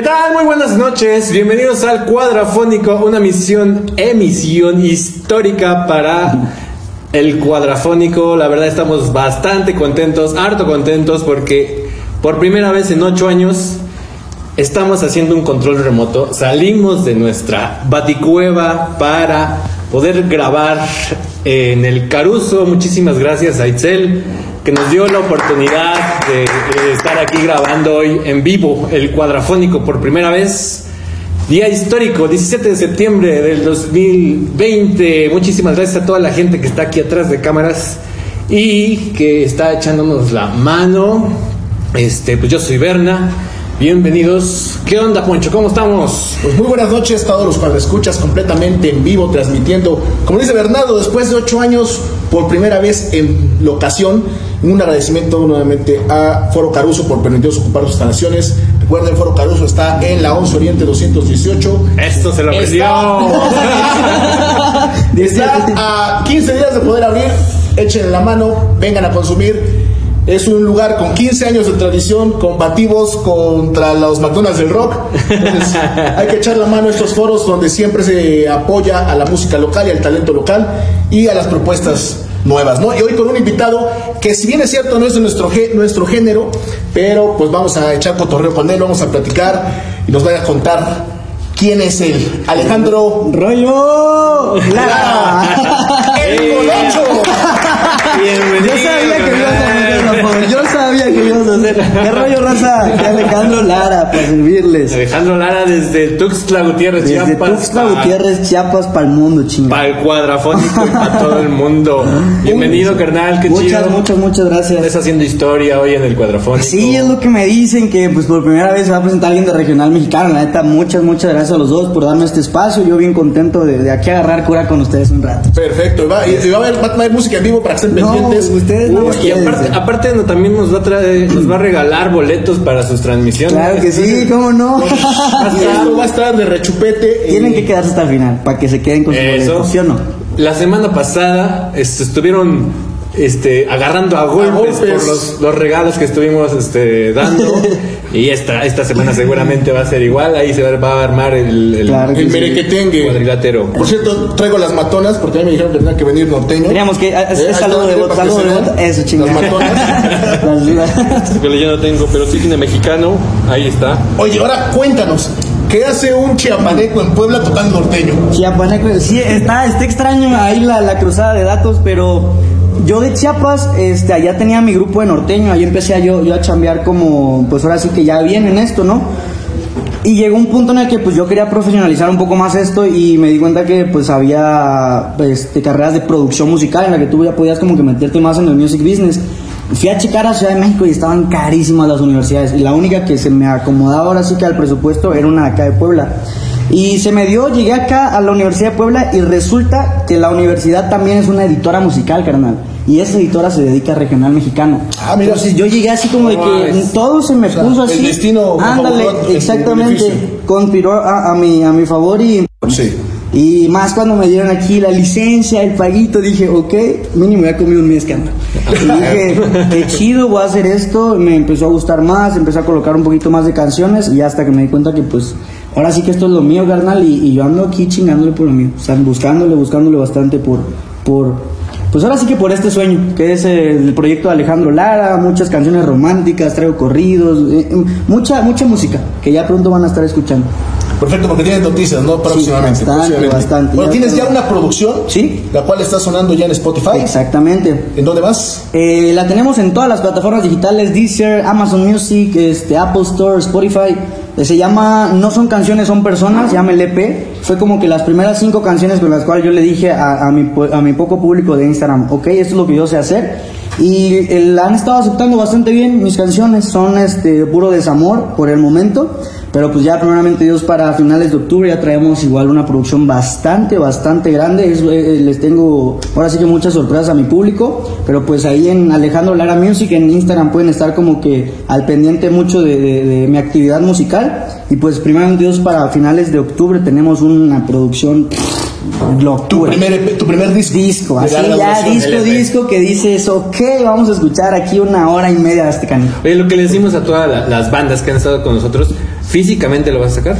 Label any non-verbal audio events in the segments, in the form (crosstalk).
¿Qué tal? Muy buenas noches. Bienvenidos al Cuadrafónico, una misión, emisión histórica para el Cuadrafónico. La verdad estamos bastante contentos, harto contentos porque por primera vez en ocho años estamos haciendo un control remoto. Salimos de nuestra baticueva para poder grabar en el Caruso. Muchísimas gracias a Itzel que nos dio la oportunidad de, de estar aquí grabando hoy en vivo el cuadrafónico por primera vez. Día histórico, 17 de septiembre del 2020. Muchísimas gracias a toda la gente que está aquí atrás de cámaras y que está echándonos la mano. Este, pues yo soy Berna. Bienvenidos. ¿Qué onda, Poncho? ¿Cómo estamos? Pues muy buenas noches todos los cuando escuchas completamente en vivo, transmitiendo, como dice Bernardo, después de ocho años, por primera vez en locación, un agradecimiento nuevamente a Foro Caruso por permitirnos ocupar sus instalaciones. Recuerden, Foro Caruso está en la 11 Oriente 218. Esto se lo perdió. (laughs) (laughs) Está a 15 días de poder abrir. Échenle la mano, vengan a consumir. Es un lugar con 15 años de tradición, combativos contra los McDonald's del rock. Entonces, (laughs) hay que echar la mano a estos foros donde siempre se apoya a la música local y al talento local y a las propuestas nuevas, ¿no? Y hoy con un invitado que si bien es cierto no es de nuestro, nuestro género, pero pues vamos a echar cotorreo con él, vamos a platicar y nos va a contar quién es él. Alejandro ¡Rollo! Lara, (laughs) (laughs) ¿Qué rollo, raza? Alejandro Lara, para servirles. Alejandro Lara desde Tuxtla Gutiérrez, Desde Chiapas. Tuxtla pa- Gutiérrez, Chiapas, para el mundo, chinga. Para el cuadrafónico y para (laughs) todo el mundo. Bienvenido, carnal, qué Muchas, chido. muchas, muchas Estás gracias. haciendo historia hoy en el cuadrafónico. Sí, es lo que me dicen, que pues por primera vez se va a presentar alguien de regional mexicano. La neta, muchas, muchas gracias a los dos por darme este espacio. Yo bien contento de, de aquí agarrar cura con ustedes un rato. Perfecto, y va, y- y va a haber, va a haber música en vivo para que estén No, pendientes. ustedes no. Uy, y aparte, aparte no, también nos va a traer, nos va a regalar boletos para sus transmisiones. Claro que sí, ¿cómo no? (laughs) Y esto va a estar de rechupete. Tienen eh, que quedarse hasta el final, para que se queden con su Eso. boleto, ¿sí o no? La semana pasada este, estuvieron este, agarrando a golpes, golpes. por los, los regalos que estuvimos este, dando. (laughs) y esta, esta semana seguramente va a ser igual. Ahí se va, va a armar el, el, Claro que El sí. merequetengue. cuadrilátero. Por cierto, traigo las matonas porque a mí me dijeron que tenía que venir norteño. Teníamos que. Es, Eh, es ahí saludo de voto, saludo de voto. Eso, chingada. Las matonas. (laughs) Yo no tengo, pero sí tiene mexicano. Ahí está. Oye, ahora cuéntanos, ¿qué hace un chiapaneco en Puebla total norteño? Chiapaneco, sí, está, está extraño ahí la, la cruzada de datos, pero yo de Chiapas, este, allá tenía mi grupo de norteño, ahí empecé a yo, yo a chambear como, pues ahora sí que ya bien en esto, ¿no? Y llegó un punto en el que pues yo quería profesionalizar un poco más esto y me di cuenta que pues había este, carreras de producción musical en la que tú ya podías como que meterte más en el music business. Fui a checar a Ciudad de México y estaban carísimas las universidades y la única que se me acomodaba ahora sí que al presupuesto era una de acá de Puebla. Y se me dio, llegué acá a la Universidad de Puebla y resulta que la universidad también es una editora musical, carnal. Y esa editora se dedica a regional mexicano. Ah, mira. Entonces yo llegué así como de que todo se me sea, puso el así. destino Ándale, tu exactamente. Conspiró a, a mi, a mi favor y. Sí. Y más cuando me dieron aquí la licencia, el paguito, dije, ok, mínimo ya comí un mes, carnal. Y dije, qué chido, voy a hacer esto. Me empezó a gustar más, empecé a colocar un poquito más de canciones y hasta que me di cuenta que, pues, ahora sí que esto es lo mío, carnal. Y, y yo ando aquí chingándole por lo mío. O sea, buscándole, buscándole bastante por, por, pues ahora sí que por este sueño, que es el proyecto de Alejandro Lara, muchas canciones románticas, traigo corridos, eh, eh, mucha, mucha música que ya pronto van a estar escuchando. Perfecto, porque tienes noticias, ¿no? Próximamente. bastante, bastante. Bueno, Ya tienes ya una producción. Sí. La cual está sonando ya en Spotify. Exactamente. ¿En dónde más? Eh, la tenemos en todas las plataformas digitales, Deezer, Amazon Music, este, Apple Store, Spotify. Se llama No son canciones, son personas, llama el EP. Fue como que las primeras cinco canciones con las cuales yo le dije a, a mi, a mi poco público de Instagram, ok, esto es lo que yo sé hacer. Y eh, la han estado aceptando bastante bien mis canciones, son este, puro desamor por el momento. Pero pues ya primeramente Dios para finales de octubre ya traemos igual una producción bastante, bastante grande. Es- eh, les tengo ahora sí que muchas sorpresas a mi público. Pero pues ahí en Alejandro Lara Music en Instagram pueden estar como que al pendiente mucho de, de- de mi actividad musical. Y pues primeramente Dios para finales de octubre tenemos una producción locura. Tu primer, EP, tu primer disco. disco, así ya disco, LP. disco que dices, ok, vamos a escuchar aquí una hora y media de este canijo. Oye, lo que le decimos a todas la- las bandas que han estado con nosotros, físicamente lo vas a sacar.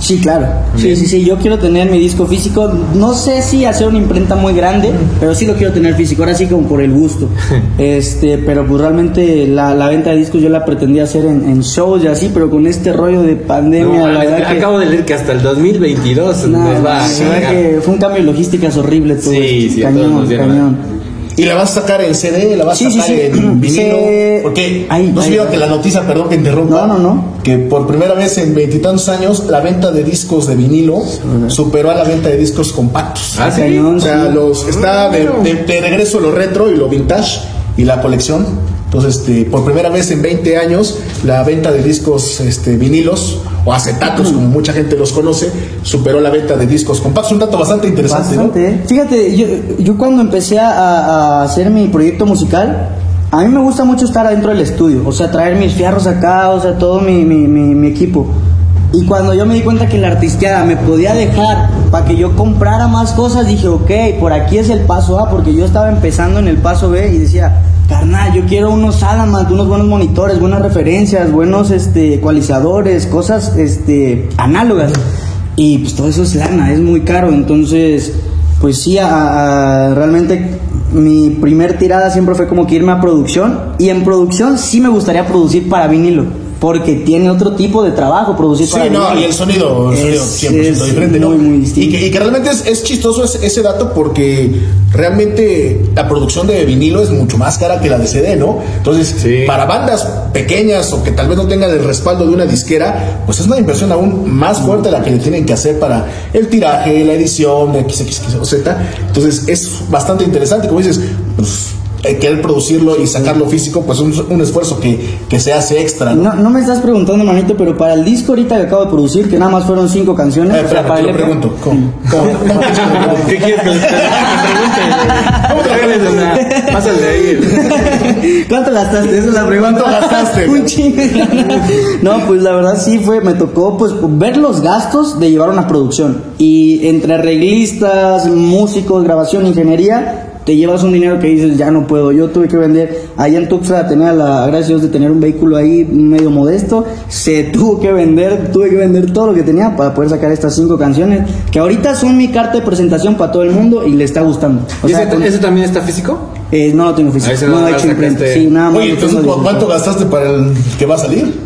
Sí, claro. Sí, sí, sí. Yo quiero tener mi disco físico. No sé si hacer una imprenta muy grande, pero sí lo quiero tener físico. Ahora sí como por el gusto. (laughs) este, pero pues realmente la, la venta de discos yo la pretendía hacer en, en shows y así, pero con este rollo de pandemia, No, la mames, verdad que. acabo de leer que hasta el 2022 No, nos va a la verdad llegar. que fue un cambio de logísticas horrible todo Sí, esto. sí, cañón, cañón. Y la vas a sacar en CD, la vas Sí, a sacar sí. en vinilo. Porque Ay, no se que la noticia, perdón que interrumpa. No, no, no. Que por primera vez en veintitantos años la venta de discos de vinilo superó a la venta de discos compactos. Ah, sí. Cañón, O sea, sí. los, está de, de- de regreso lo retro y lo vintage y la colección. Entonces, este, por primera vez en 20 años, la venta de discos este, vinilos o acetatos, como mucha gente los conoce, superó la venta de discos compactos. Un dato bastante interesante, ¿no? Bastante, ¿eh? Fíjate, yo, yo cuando empecé a, a hacer mi proyecto musical, a mí me gusta mucho estar adentro del estudio, o sea, traer mis fierros acá, o sea, todo mi, mi, mi, mi equipo. Y cuando yo me di cuenta que la artisteada me podía dejar para que yo comprara más cosas, dije, ok, por aquí es el paso A, porque yo estaba empezando en el paso B y decía, carnal, yo quiero unos Adamant, unos buenos monitores, buenas referencias, buenos este, ecualizadores, cosas este, análogas. Y pues todo eso es lana, es muy caro. Entonces, pues sí, a- realmente mi primer tirada siempre fue como que irme a producción. Y en producción sí me gustaría producir para vinilo. Porque tiene otro tipo de trabajo producir Sí, para no, y el sonido, el sonido Es- 100% es diferente, ¿no? muy, y, distinto. que, y que realmente es, es chistoso ese, ese dato porque realmente la producción de vinilo es mucho más cara que la de CD, ¿no? Entonces, Sí. para bandas pequeñas o que tal vez no tengan el respaldo de una disquera, pues es una inversión aún más fuerte la que le tienen que hacer para el tiraje, la edición XXX o Z. Entonces, es bastante interesante, como dices, pues eh, querer producirlo y sacarlo físico, pues un, un esfuerzo que, que se hace extra, ¿no? No, no me estás preguntando, manito, pero para el disco ahorita que acabo de producir, que nada más fueron cinco canciones. Eh, o sea, espérame, para te lo pregunto. ¿Cómo? ¿Cómo? ¿Cómo (laughs) quieres que? ¿Qué quieres que te pregunte? ¿Cómo te una? Pásale ahí. (laughs) ¿Cuánto gastaste? Esa es la pregunta. ¿Cuánto gastaste? (laughs) Un chingo. No, pues la verdad sí fue, me tocó pues ver los gastos de llevar una producción. Y entre arreglistas, músicos, grabación, ingeniería, te llevas un dinero que dices, ya no puedo. Yo tuve que vender, allá en Tuxtla tenía la gracia de Dios de tener un vehículo ahí medio modesto. Se (laughs) tuvo que vender, tuve que vender todo lo que tenía para poder sacar estas cinco canciones, que ahorita son mi carta de presentación para todo el mundo y le está gustando. O ¿Y sea, ese, con- ese también está físico? eh, no lo tengo físico, no lo he hecho imprenta. Sí, nada más. Oye, lo entonces, tengo ¿cu- ¿cuánto gastaste para el que va a salir?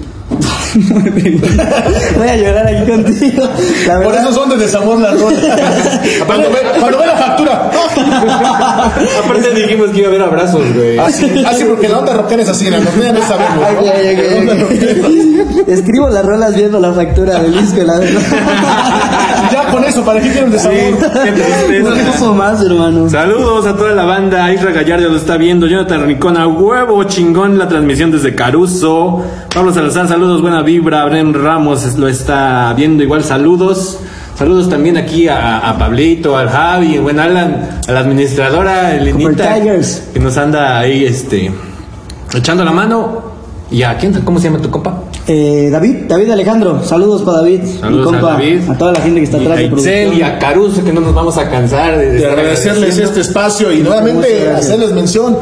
(laughs) Voy a llorar aquí contigo. La Por eso son de desamor las rolas. (laughs) cuando, ve, cuando ve la factura. (laughs) Aparte dijimos que iba a haber abrazos, güey. Así, así porque la onda rockera es así, no sabemos. Ay, ¿no? ay, ay, La onda ay, rockera es así. ay. Escribo las rolas viendo la factura del disco. La verdad. Ya con eso, ¿para qué quieren desamor? No ocupo más, hermano. Saludos a toda la banda. Isra Gallardo lo está viendo. Jonathan Rincón, a huevo chingón la transmisión desde Caruso. Pablo Salazar, saludos, buena vibra. Bren Ramos lo está viendo igual, saludos. Saludos también aquí a, a Pablito, al Javi, buen Alan, a la administradora Elenita, Tigers. que nos anda ahí este echando la mano. ¿Y a quién? ¿Cómo se llama tu compa? Eh, David, David Alejandro, saludos para David, Saludos mi compa, a David. toda la gente que está Y atrás a de Itzel producción. y a Caruso, que no nos vamos a cansar de, de agradecerles este espacio y nuevamente hacerles mención.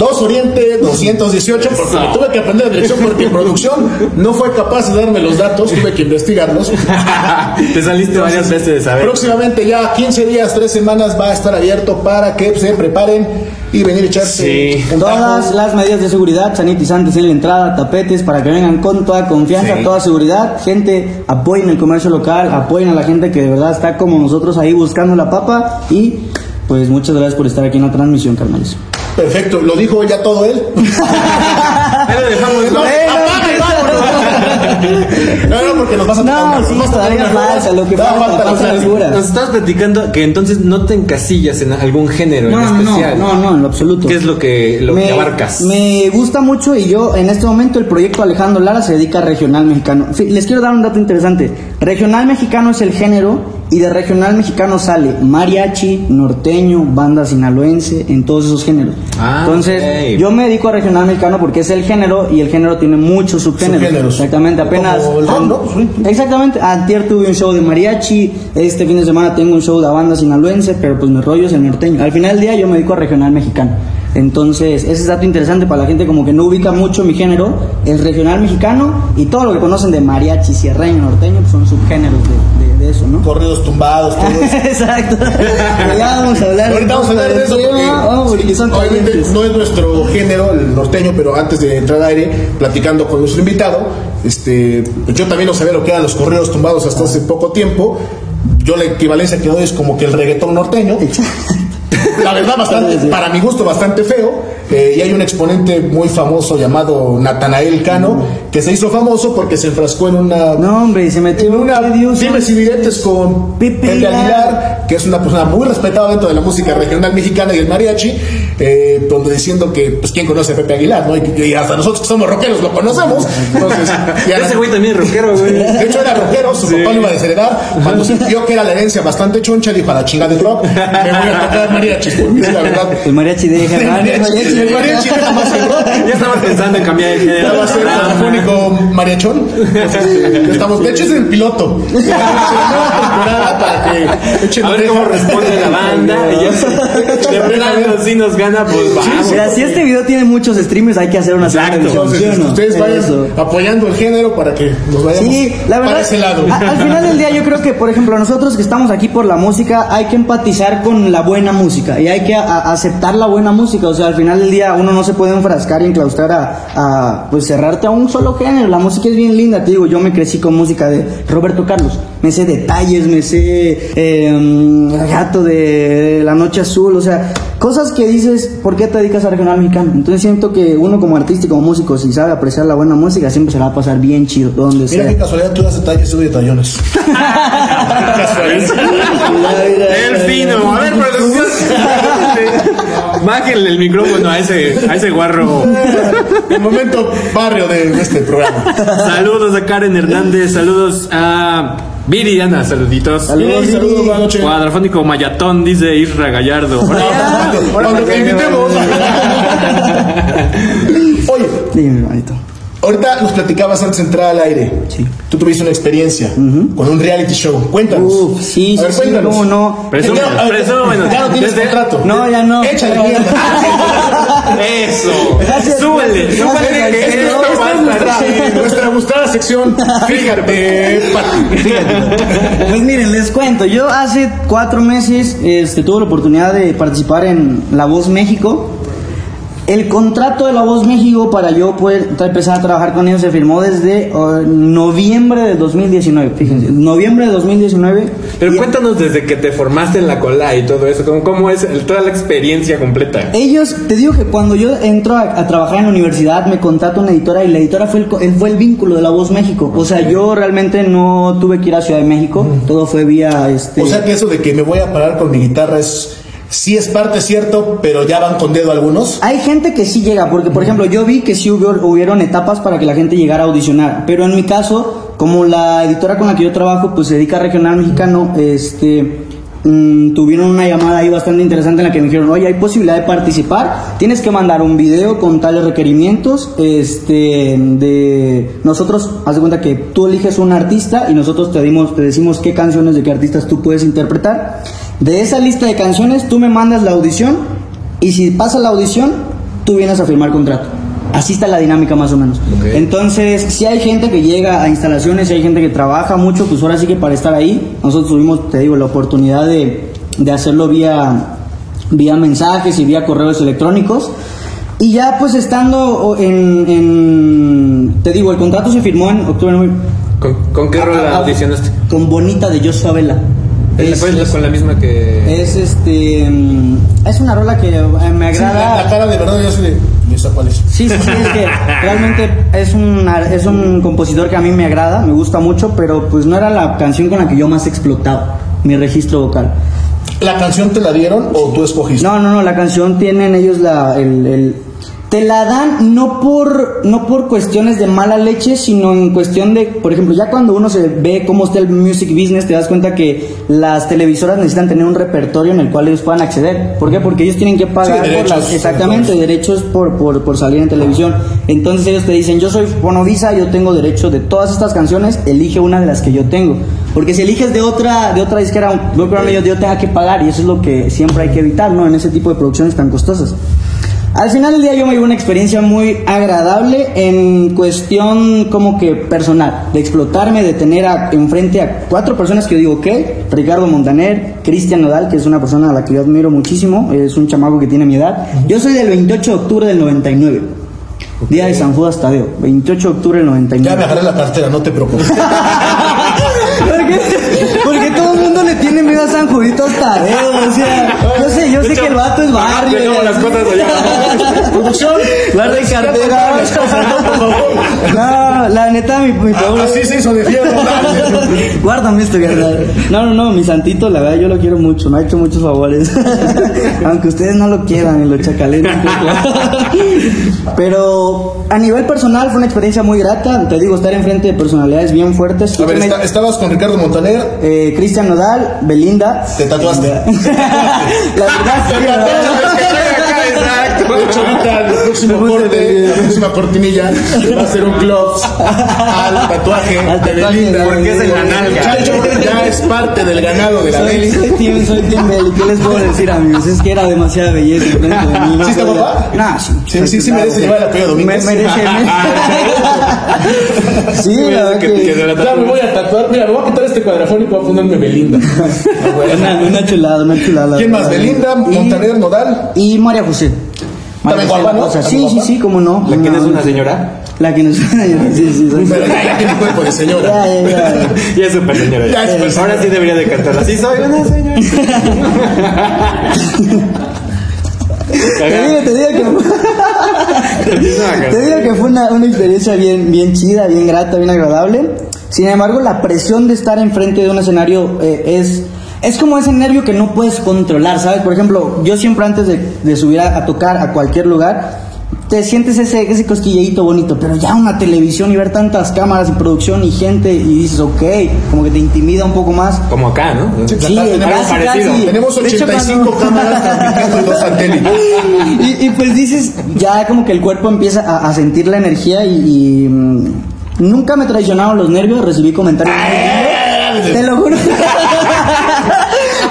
2 Oriente 218, porque Eso. me tuve que aprender la dirección porque en producción no fue capaz de darme los datos, tuve que investigarlos. (laughs) Te saliste varias veces de saber. Próximamente ya 15 días, 3 semanas va a estar abierto para que se preparen y venir a echarse Sí. Todas las medidas de seguridad, sanitizantes en la entrada, tapetes para que vengan con toda confianza, Sí. toda seguridad. Gente, apoyen el comercio local, apoyen a la gente que de verdad está como nosotros ahí buscando la papa. Y pues muchas gracias por estar aquí en la transmisión, carnales. Perfecto, lo dijo ya todo él. Dejamos. No. No, no, porque nos vas a No, tocar- sí, nos vas a tocar todavía unas rolas. falta, lo que Da falta, falta, falta o sea, las duras. Nos estabas platicando que entonces no te encasillas en algún género No, en no, especial. no, no, en lo absoluto. ¿Qué es lo que, lo que abarcas? Me gusta mucho y yo en este momento el proyecto Alejandro Lara se dedica a regional mexicano. Fi- Les quiero dar un dato interesante. Regional mexicano es el género Y de regional mexicano sale mariachi, norteño, banda sinaloense, en todos esos géneros. Ah, Entonces, yo me dedico a regional mexicano porque es el género y el género tiene muchos subgéneros. Subgéneros. Exactamente, apenas. Como el rock, ¿no? Sí. Exactamente, antier tuve un show de mariachi, este fin de semana tengo un show de banda sinaloense, pero pues mi rollo es el norteño. Al final del día yo me dedico a regional mexicano. Entonces, ese es dato interesante para la gente como que no ubica mucho mi género, el regional mexicano y todo lo que conocen de mariachi, sierreño, norteño, pues son subgéneros de, ¿no? Corridos tumbados, todo eso. (laughs) Exacto. Pero ya vamos a hablar. Ahorita vamos a hablar de eso porque, vamos, porque sí, son obviamente no es nuestro género, el norteño, pero antes de entrar al aire, platicando con nuestro invitado, este, yo también no sabía lo que eran los correos tumbados hasta hace poco tiempo. Yo la equivalencia que doy es como que el reggaetón norteño. La verdad, bastante, para mi gusto, bastante feo. Eh, y hay un exponente muy famoso llamado Natanael Cano, que se hizo famoso porque se enfrascó en una No, hombre, y se metió en una dimes y diretes con Pepe. Aguilar, que es una persona muy respetada dentro de la música regional mexicana y el mariachi, eh, donde diciendo que, pues, ¿quién conoce a Pepe Aguilar? ¿no? Y, y hasta nosotros que somos rockeros lo conocemos. Entonces, (laughs) y ahora- Ese güey también es rockero, güey. de hecho, era rockero, su papá lo iba a desheredar. Cuando sintió que era la herencia bastante choncha, dijo a la chingada del rock, me voy a tocar mariachis, porque es la verdad. El mariachi de El mariachi, el mariachi deja más el (laughs) rock. Ya estaba pensando en cambiar de género. va a ser radiofónico mariachón. Entonces, estamos, de hecho es el piloto. (laughs) Es para que A ver cómo responde la banda. Y ya, de plano, si nos gana, pues vamos. Mira, si este video tiene muchos streamers, hay que hacer una Exacto. Entonces, ¿sí o no? ustedes vayan Eso. apoyando el género para que nos vayamos Sí, la verdad. para ese lado. a- al final del día, yo creo que, por ejemplo, nosotros que estamos aquí por la música, hay que empatizar con la buena música y hay que a- aceptar la buena música. O sea, al final del día, uno no se puede enfrascar y enclaustrar a, a, pues, cerrarte a un solo género. La música es bien linda, te digo. Yo me crecí con música de Roberto Carlos. Me sé detalles, me sé eh, gato de La Noche Azul. O sea, cosas que dices, ¿por qué te dedicas a regional mexicano? Entonces siento que uno como artista y como músico, si sabe apreciar la buena música, siempre se la va a pasar bien chido, donde Mira sea. qué casualidad, tú das detalles, yo doy detallones. (laughs) El fino. A ver, producción. Bájenle el micrófono a ese, a ese guarro. El momento barrio de, este programa. Saludos a Karen Hernández. Saludos a Viridiana. Saluditos. Saludos, Sí, saludos, buenas noches. Cuadrafónico Mayatón, dice Isra Gallardo. Cuando- Cuando te invitemos. (laughs) Oye, Dime, hermanito. Ahorita nos platicabas antes de entrar al aire. Sí. Tú tuviste una experiencia con un reality show. Cuéntanos. Uf, sí, A ver, sí, sí, cuéntanos. cómo no. Presúmelo, Ya, a ver, presúmelo. Ya no tienes Desde- contrato. No, ya no. Échale No. mierda. (laughs) Eso. Gracias. Súbele, Gracias. súbele que es nuestra, gustada sección. Fíjate, Pati. Pues miren, les cuento. Yo hace cuatro meses este, tuve la oportunidad de participar en La Voz México. El contrato de La Voz México para yo poder empezar a trabajar con ellos se firmó desde uh, noviembre de 2019. Fíjense, noviembre de 2019. Pero cuéntanos desde que te formaste en la cola y todo eso, ¿cómo, cómo es el- toda la experiencia completa? Ellos, te digo que cuando yo entro a, a trabajar en la universidad, me contrata una editora y la editora fue el, fue el vínculo de La Voz México. O sea, yo realmente no tuve que ir a Ciudad de México, todo fue vía este. O sea que eso de que me voy a parar con mi guitarra es. Sí es parte cierto, pero ya van con dedo algunos. Hay gente que sí llega, porque por ejemplo yo vi que sí hubo, hubieron etapas para que la gente llegara a audicionar, pero en mi caso, como la editora con la que yo trabajo, pues se dedica a regional mexicano, este, mm, tuvieron una llamada ahí bastante interesante en la que me dijeron, oye, hay posibilidad de participar, tienes que mandar un video con tales requerimientos, este, de nosotros, haz de cuenta que tú eliges un artista y nosotros te, dimos, te decimos qué canciones de qué artistas tú puedes interpretar. De esa lista de canciones, tú me mandas la audición y si pasa la audición, tú vienes a firmar contrato. Así está la dinámica más o menos. Entonces, si hay gente que llega a instalaciones, si hay gente que trabaja mucho, pues ahora sí que para estar ahí, nosotros tuvimos, te digo, la oportunidad de, de hacerlo vía, vía mensajes y vía correos electrónicos. Y ya pues estando en, en- te digo, el contrato se firmó en octubre, ¿Con, con qué rola Ah, ah, audicionaste? con Bonita de Joshua Vela. Es, Fue con la misma que... es este, mm, es una rola que eh, me Sí, la, agrada. la cara de verdad yo soy de. ¿Y esa cuál es? Sí, sí, sí, es que (laughs) realmente es un, es un compositor que a mí me agrada, me gusta mucho, pero pues no era la canción con la que yo más explotaba mi registro vocal. ¿La canción te la dieron o tú escogiste? No, no, no, la canción tienen ellos la, el, el- te la dan no por no por cuestiones de mala leche, sino en cuestión de, por ejemplo, ya cuando uno se ve cómo está el music business, te das cuenta que las televisoras necesitan tener un repertorio en el cual ellos puedan acceder. ¿Por qué? Porque ellos tienen que pagar Sí, por derechos, las- exactamente derechos. por, por, por salir en televisión. Entonces ellos te dicen, yo soy Fonovisa, yo tengo derecho de todas estas canciones, elige una de las que yo tengo. Porque si eliges de otra, de otra disquera, yo, yo tenga que pagar y eso es lo que siempre hay que evitar, ¿no? En ese tipo de producciones tan costosas. Al final del día yo me llevo una experiencia muy agradable en cuestión como que personal, de explotarme, de tener a- enfrente a cuatro personas que yo digo, ok, Ricardo Montaner, Cristian Nodal, que es una persona a la que yo admiro muchísimo, es un chamaco que tiene mi edad. Yo soy del 28 de octubre del 99, día de San Judas Tadeo, 28 de octubre del 99. Ya me agarré la cartera, no te preocupes. (laughs) le tiene miedo a San Juditos Tadeo, o sea, yo sé, yo sé que el vato es barrio. Las cosas allá. (laughs) Producción. Guarda de cartera. No, la neta, mi, mi pueblo. Así se hizo de fierro. Guárdame esto, carnal. No, no, no, mi santito, la verdad, yo lo quiero mucho. Me ha hecho muchos favores. Aunque ustedes no lo quieran, y lo chacalen un poco. Pero a nivel personal fue una experiencia muy grata. Te digo, estar enfrente de personalidades bien fuertes. A ver, está- estabas con Ricardo Montaner. eh, Cristian Nodal, Belinda. Te tatuaste. la verdad, sí, la verdad. Exacto. Próximo corte, la próxima cortinilla, va a ser un gloves al tatuaje Al de Belinda. Porque es en la nalga. Chacho ya es parte del ganado de la Beli. soy team, soy team Belly. ¿Qué les puedo decir, amigos? Es que era demasiada belleza ¿Sí está guapa? Nah, sí. Sí, sí, merece llevar el apellido Domínguez. Me- merece. me- (laughs) sí, la verdad Que- Ya me voy a tatuar. Mira, me voy a quitar este cuadrafónico y voy a ponerme Belinda. (laughs) Una, una chulada, una chulada. ¿Quién más? Belinda, Montaner, Nodal. Y María José. Guapa, ¿no? Sí, sí, sí, cómo no. ¿La quién es una señora? La que nos. sí, sí, sí. Pero ya, ya tiene cuerpo de señora. Ya, ya, ya. (laughs) Ya es súper señora. Ya es súper Ahora señora. sí debería de cantar. Así soy una señora. (laughs) Te digo, te digo que. (laughs) Te digo que fue una, una experiencia bien, bien chida, bien grata, bien agradable. Sin embargo, la presión de estar enfrente de un escenario eh, es, es como ese nervio que no puedes controlar, ¿sabes? Por ejemplo, yo siempre antes de, de subir a, a tocar a cualquier lugar, te sientes ese, ese cosquilleíto bonito, pero ya una televisión y ver tantas cámaras y producción y gente y dices, ok, como que te intimida un poco más. Como acá, ¿no? Sí, Sí, tenemos, casi, casi. tenemos De hecho, 85 cuando- (laughs) cámaras transmitiendo en dos satélites. y, y pues dices, ya como que el cuerpo empieza a, a sentir la energía y, y, mm, nunca me traicionaron los nervios, recibí comentarios. Te lo juro. (laughs)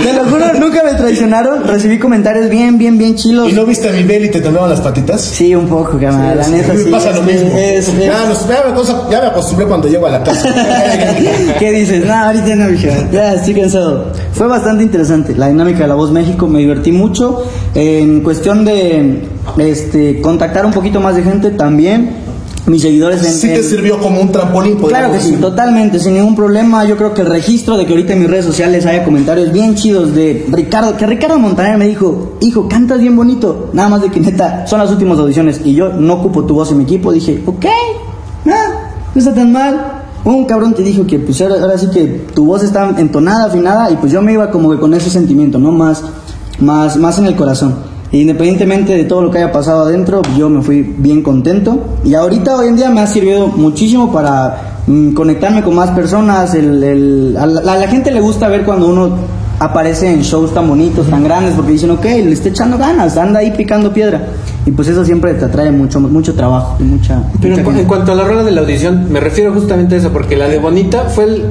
Te lo juro, nunca me traicionaron, recibí comentarios bien, bien, bien chilos. ¿Y no viste a mi Beli y te temblaban las patitas? Sí, un poco, cámara, la neta Me sí. pasa lo mismo. es- es- Ya, nos- ya me ya me acostumbré cuando llego a la casa. (laughs) ¿Qué dices? No, ahorita no, mija. Ya, estoy cansado. Fue bastante interesante. La dinámica de La Voz México me divertí mucho. En cuestión de este, contactar un poquito más de gente también. Mis seguidores en. Sí te sirvió como un trampolín, Claro que sí, totalmente, sin ningún problema. Yo creo que el registro de que ahorita en mis redes sociales haya comentarios bien chidos de Ricardo, que Ricardo Montaner me dijo, hijo, cantas bien bonito. Nada más de que neta, son las últimas audiciones y yo no ocupo tu voz en mi equipo. Dije, ok, no, no está tan mal. Un cabrón te dijo que pues ahora, ahora sí que tu voz está entonada, afinada y pues yo me iba como que con ese sentimiento, ¿no? Más, más, más en el corazón. Independientemente de todo lo que haya pasado adentro, yo me fui bien contento. Y ahorita, hoy en día, me ha servido muchísimo para mm, conectarme con más personas. El, el- a, la, a la gente le gusta ver cuando uno aparece en shows tan bonitos, tan grandes, porque dicen, ok, le está echando ganas, anda ahí picando piedra. Y pues eso siempre te atrae mucho, mucho trabajo y mucha. Pero mucha en, en cuanto a la rola de la audición, me refiero justamente a eso, porque la de Bonita fue el,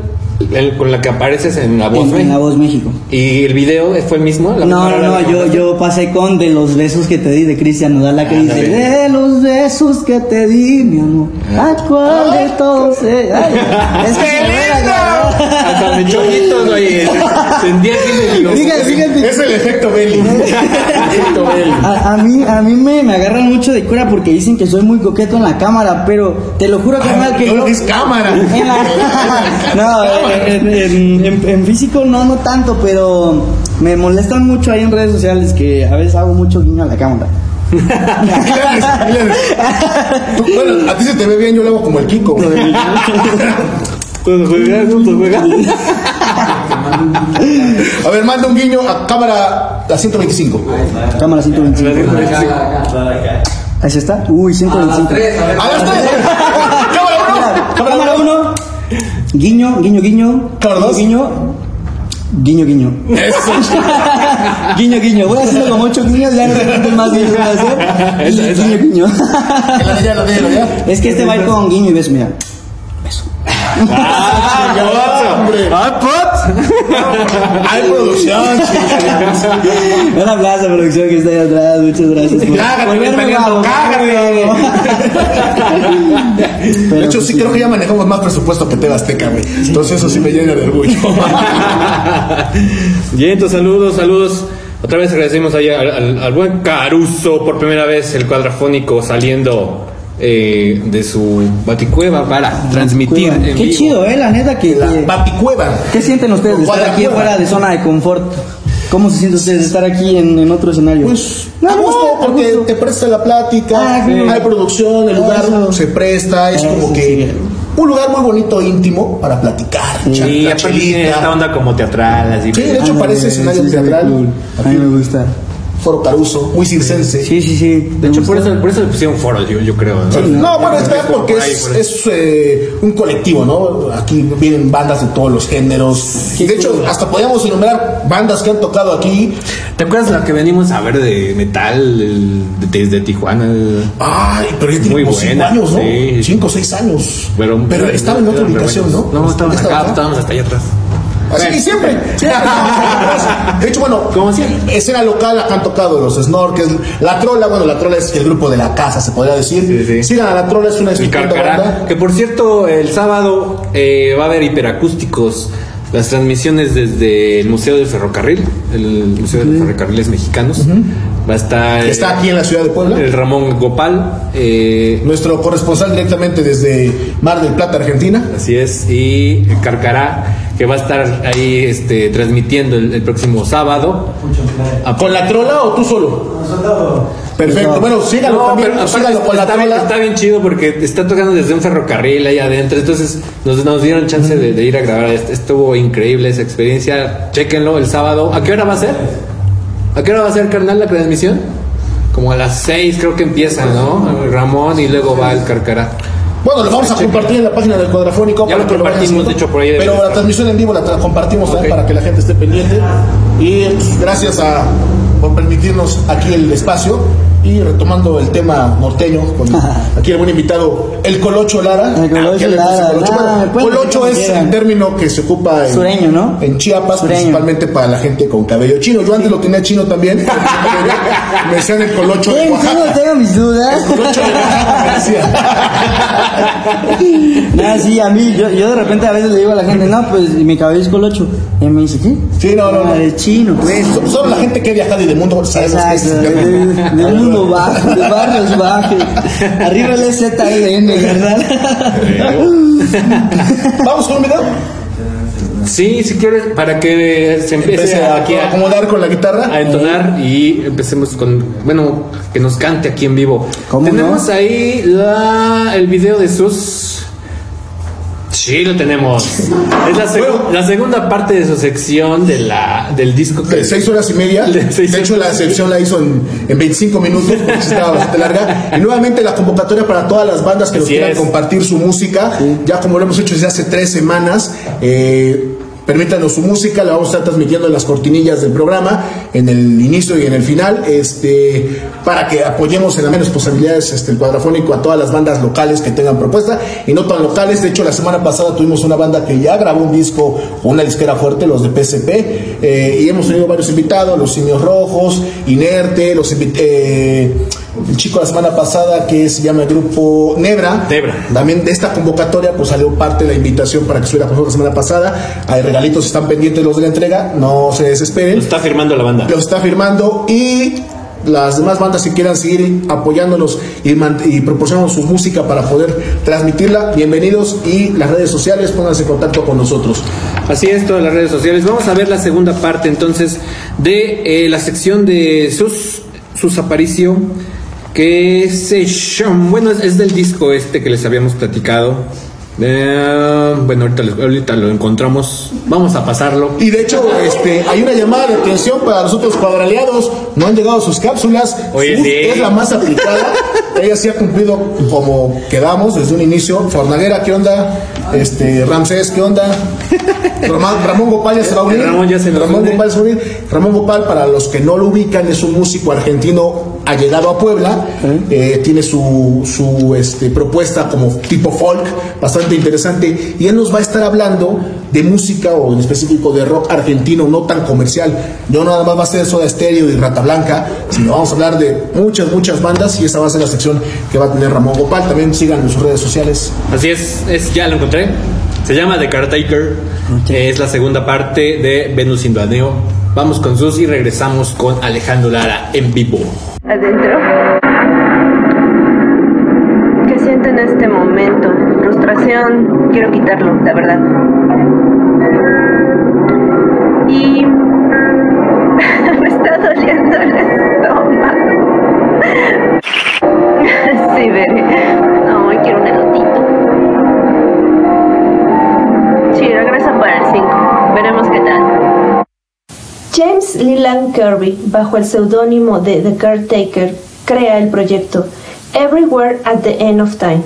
el con la que apareces en La Voz en, en México. La Voz México. ¿Y el video fue el mismo? ¿La No, no, no, yo, yo pasé con de los besos que te di de Cristian Nodal, la que Ah, dice, de los besos que te di, mi amor, ¿a cuál de todos? eh? Ay, es que Hasta me echó ojitos, oye. Sentía que me. Fíjate, fíjate. Es el efecto Beli. (laughs) A, a mí, a mí me, me agarran mucho de cura porque dicen que soy muy coqueto en la cámara, pero te lo juro, carnal, que no es cámara. En la- (laughs) no, en, en- en- en físico no, no tanto, pero me molestan mucho ahí en redes sociales que a veces hago mucho guiño a la cámara. (laughs) Tú, Bueno, a ti se te ve bien, yo lo hago como el Kiko. Cuando juegas, juntos juegan. (laughs) A ver, manda un guiño a cámara a 125. Cámara 125. Ahí se está. Uy, 125. ¡A las tres! ¡Cámara uno! Cámara 1. Guiño, guiño, guiño. Cámara dos. Guiño. Guiño, guiño. Eso. (laughs) Guiño, guiño. Voy a hacerlo como ocho guiños, ya no cuántos más guiños a hacer. Guiño, guiño. La la la. Es que este va a ir con guiño y beso, mira. ¡Ah, vato! hombre. ¡Ah! Hay producción. Un aplauso, producción, que está ahí atrás. Muchas gracias. por Cágate, cágate. (laughs) De hecho, sí creo que ya manejamos más presupuesto que TV Azteca, güey. Entonces eso sí me llena de orgullo. (laughs) Entonces saludos, saludos. Otra vez agradecemos ahí al, al- al buen Caruso por primera vez el cuadrafónico saliendo eh, de su baticueva para transmitir en Qué vivo. chido, eh, la neta que. La que- Baticueva. ¿Qué sienten ustedes de estar aquí fuera de zona de confort? ¿Cómo se sienten ustedes de estar aquí en, en otro escenario? Pues No, a no, gusto, a porque gusto. te presta la plática, Ah, sí. hay producción, el lugar Eso. se presta, es Eso como que sí. un lugar muy bonito, íntimo, para platicar. Sí, la aparte esta onda como teatral, así. Sí, de hecho Ándale, parece escenario teatral. cool. A mí me gusta. Foro Caruso, muy circense. Sí, sí, sí. De hecho, por eso, por eso le pusieron foro, yo, yo creo. ¿no? No, bueno, es verdad porque Por ahí, es, por ahí. es, eh, un colectivo, ¿no? Aquí vienen bandas de todos los géneros. De hecho, hasta podríamos enumerar bandas que han tocado aquí. ¿Te acuerdas la que venimos a ver de metal el- de- desde Tijuana? Ay, pero ya tiene cinco buena, años, ¿no? sí. Cinco o seis años. Pero, estaba en otra ubicación, ¿no? No, estábamos ¿Estaba acá, acá? estábamos hasta allá atrás. Así, siempre. siempre. De hecho, bueno, Como siempre. escena local acá han tocado los Snorkels. La Trola, bueno, la Trola es el grupo de la casa, se podría decir. Sí, sí. Sigan a la Trola, es una estupenda banda. Que por cierto, el sábado eh, va a haber hiperacústicos. Las transmisiones desde el Museo del Ferrocarril, el Museo de Ferrocarriles Mexicanos. Va a estar Que está eh, aquí en la ciudad de Puebla. el Ramón Gopal. eh, Nuestro corresponsal directamente desde Mar del Plata, Argentina. Así es, y Carcará, que va a estar ahí este, transmitiendo el, el próximo sábado. ¿Con la Trola o tú solo? Perfecto. Bueno, síganlo No, también. pero con la está, bien, Trola. está bien chido porque está tocando desde un ferrocarril ahí adentro. Entonces nos, nos dieron chance de, de ir a grabar. Est- Estuvo increíble esa experiencia. Chéquenlo el sábado. ¿A qué hora va a ser? ¿A qué hora va a ser, carnal, la transmisión? Como a las 6 creo que empieza, ¿no? Ramón y luego va el Carcará. Bueno, lo vamos a compartir en la página del cuadrafónico. Ya lo compartimos, de hecho, por ahí Pero la transmisión en vivo la compartimos también Ok. para que la gente esté pendiente. Y pues, gracias a, por permitirnos aquí el espacio. Y retomando el tema norteño, con (laughs) aquí el buen invitado, el Colocho Lara. El Colocho ¿Qué le gusta Lara, Colocho? Bueno, es como el quieran. término que se ocupa en, Sureño, ¿no? en Chiapas, Sureño. principalmente para la gente con cabello chino. Yo antes lo tenía chino también. me (laughs) decían el Colocho de Bien, Oaxaca. tengo, tengo mis dudas. Colocho de Oaxaca, me decían. (laughs) Nada, sí, a mí, yo, yo de repente a veces le digo a la gente, no, pues mi cabello es colocho. Y me dice, ¿qué? Sí, no, no, no. Ah, Es chino, pues. So- Solo la gente que ha viajado y de mundo sabemos que es de- del mundo bajo, de barrios bajos. Arriba el ZLN, (laughs) ¿verdad? Vamos con un video. Sí, si quieres, para que se empiece a aquí a, acomodar con la guitarra. a entonar y empecemos con, bueno, que nos cante aquí en vivo. ¿Cómo tenemos no? ahí la, el video de sus... Sí, lo tenemos. Es la, seg- Bueno. la segunda parte de su sección de la, del disco. que- De seis horas y media. De hecho, la sección la hizo en, en 25 minutos porque estaba bastante larga. Y nuevamente la convocatoria para todas las bandas que nos quieran es. compartir su música. Ya como lo hemos hecho desde hace tres semanas. Eh, Permítanos su música, la vamos a estar transmitiendo en las cortinillas del programa, en el inicio y en el final, este, para que apoyemos en las menos posibilidades este, el cuadrafónico a todas las bandas locales que tengan propuesta y no tan locales. De hecho, la semana pasada tuvimos una banda que ya grabó un disco una disquera fuerte, los de PSP, eh, y hemos tenido varios invitados, los Simios Rojos, Inerte, los invi- eh, el chico la semana pasada que se llama el grupo Nebra. Nebra. También de esta convocatoria pues salió parte de la invitación para que estuviera con nosotros la semana pasada. Hay regalitos, están pendientes los de la entrega, no se Lo desesperen. está firmando la banda. Los está firmando y las demás bandas si quieran seguir apoyándonos y, y proporcionando su música para poder transmitirla, bienvenidos y las redes sociales, pónganse en contacto con nosotros. Así es, todas las redes sociales. Vamos a ver la segunda parte entonces de eh, la sección de sus, sus Aparicio, que se bueno, es, es del disco este que les habíamos platicado. Eh, bueno, ahorita, lo- ahorita lo encontramos. Vamos a pasarlo. Y de hecho, este, hay una llamada de atención para los otros cuadraleados. No han llegado sus cápsulas. Oye, es la más aplicada. Ella sí ha cumplido como quedamos desde un inicio. Fornaguera, ¿qué onda? Este, Ramsés, ¿qué onda? Ramón, Ramón Gopal ya se va a unir. Ramón ya se Ramón. Gopal se va a unir. Ramón Gopal, para los que no lo ubican, es un músico argentino allegado a Puebla. Eh, tiene su, su este, propuesta como tipo folk, bastante interesante. Y él nos va a estar hablando de música o en específico de rock argentino, no tan comercial. No nada más va a ser Soda Stereo y Rata Blanca, sino vamos a hablar de muchas, muchas bandas y esa va a ser la sección que va a tener Ramón Gopal. También sigan en sus redes sociales. Así es, es ya lo encontré. Se llama The Caretaker. Es la segunda parte de Venus Indoaneo. Vamos con Sus y regresamos con Alejandro Lara en vivo. adentro. ¿Qué siento en este momento? Frustración, quiero quitarlo, la verdad. James Leland Kirby, bajo el seudónimo de The Caretaker, crea el proyecto Everywhere at the End of Time,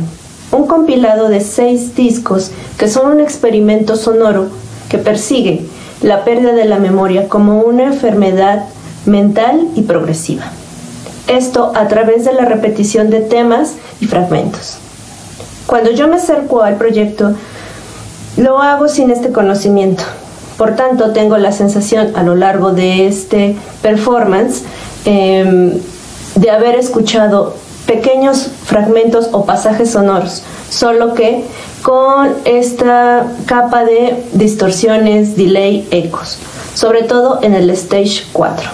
un compilado de seis discos que son un experimento sonoro que persigue la pérdida de la memoria como una enfermedad mental y progresiva. Esto a través de la repetición de temas y fragmentos. Cuando yo me acerco al proyecto, lo hago sin este conocimiento. Por tanto, tengo la sensación a lo largo de este performance em, de haber escuchado pequeños fragmentos o pasajes sonoros, solo que con esta capa de distorsiones, delay, ecos, sobre todo en el stage 4.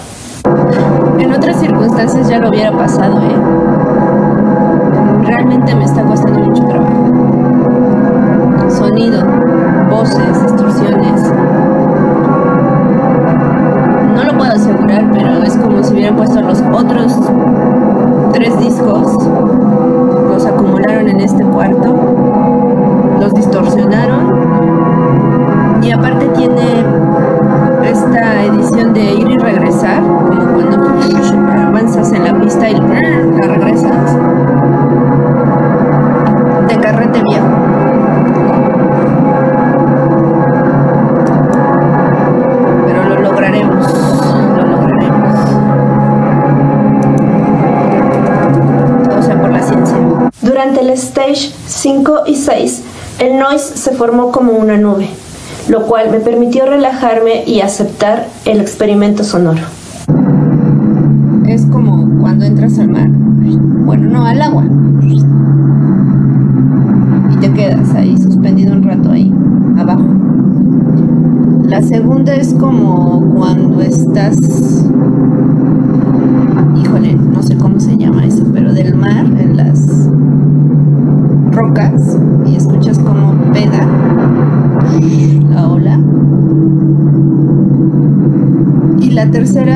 En otras circunstancias ya lo hubiera pasado, ¿eh? Realmente me está formó como una nube, lo cual me permitió relajarme y aceptar el experimento sonoro. Es como cuando entras al mar, bueno, no, al agua, y te quedas ahí suspendido un rato ahí, abajo. La segunda es como cuando estás,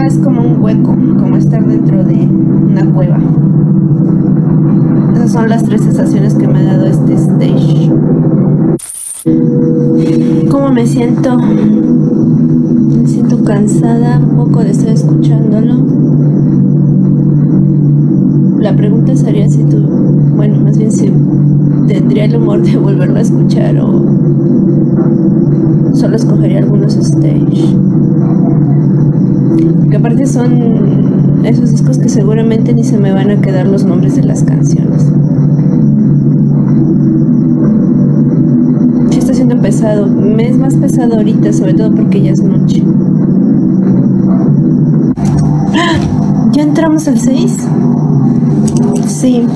es como un hueco, como estar dentro de una cueva. Esas son las tres sensaciones que me ha dado este stage. ¿Cómo me siento? Me siento cansada un poco de estar escuchándolo. La pregunta sería si tú, bueno, más bien si tendría el humor de volverlo a escuchar o solo escogería algunos stage. Porque aparte son esos discos que seguramente ni se me van a quedar los nombres de las canciones. Sí está siendo pesado. Me es más pesado ahorita, sobre todo porque ya es noche. ¿Ya entramos al 6? Sí.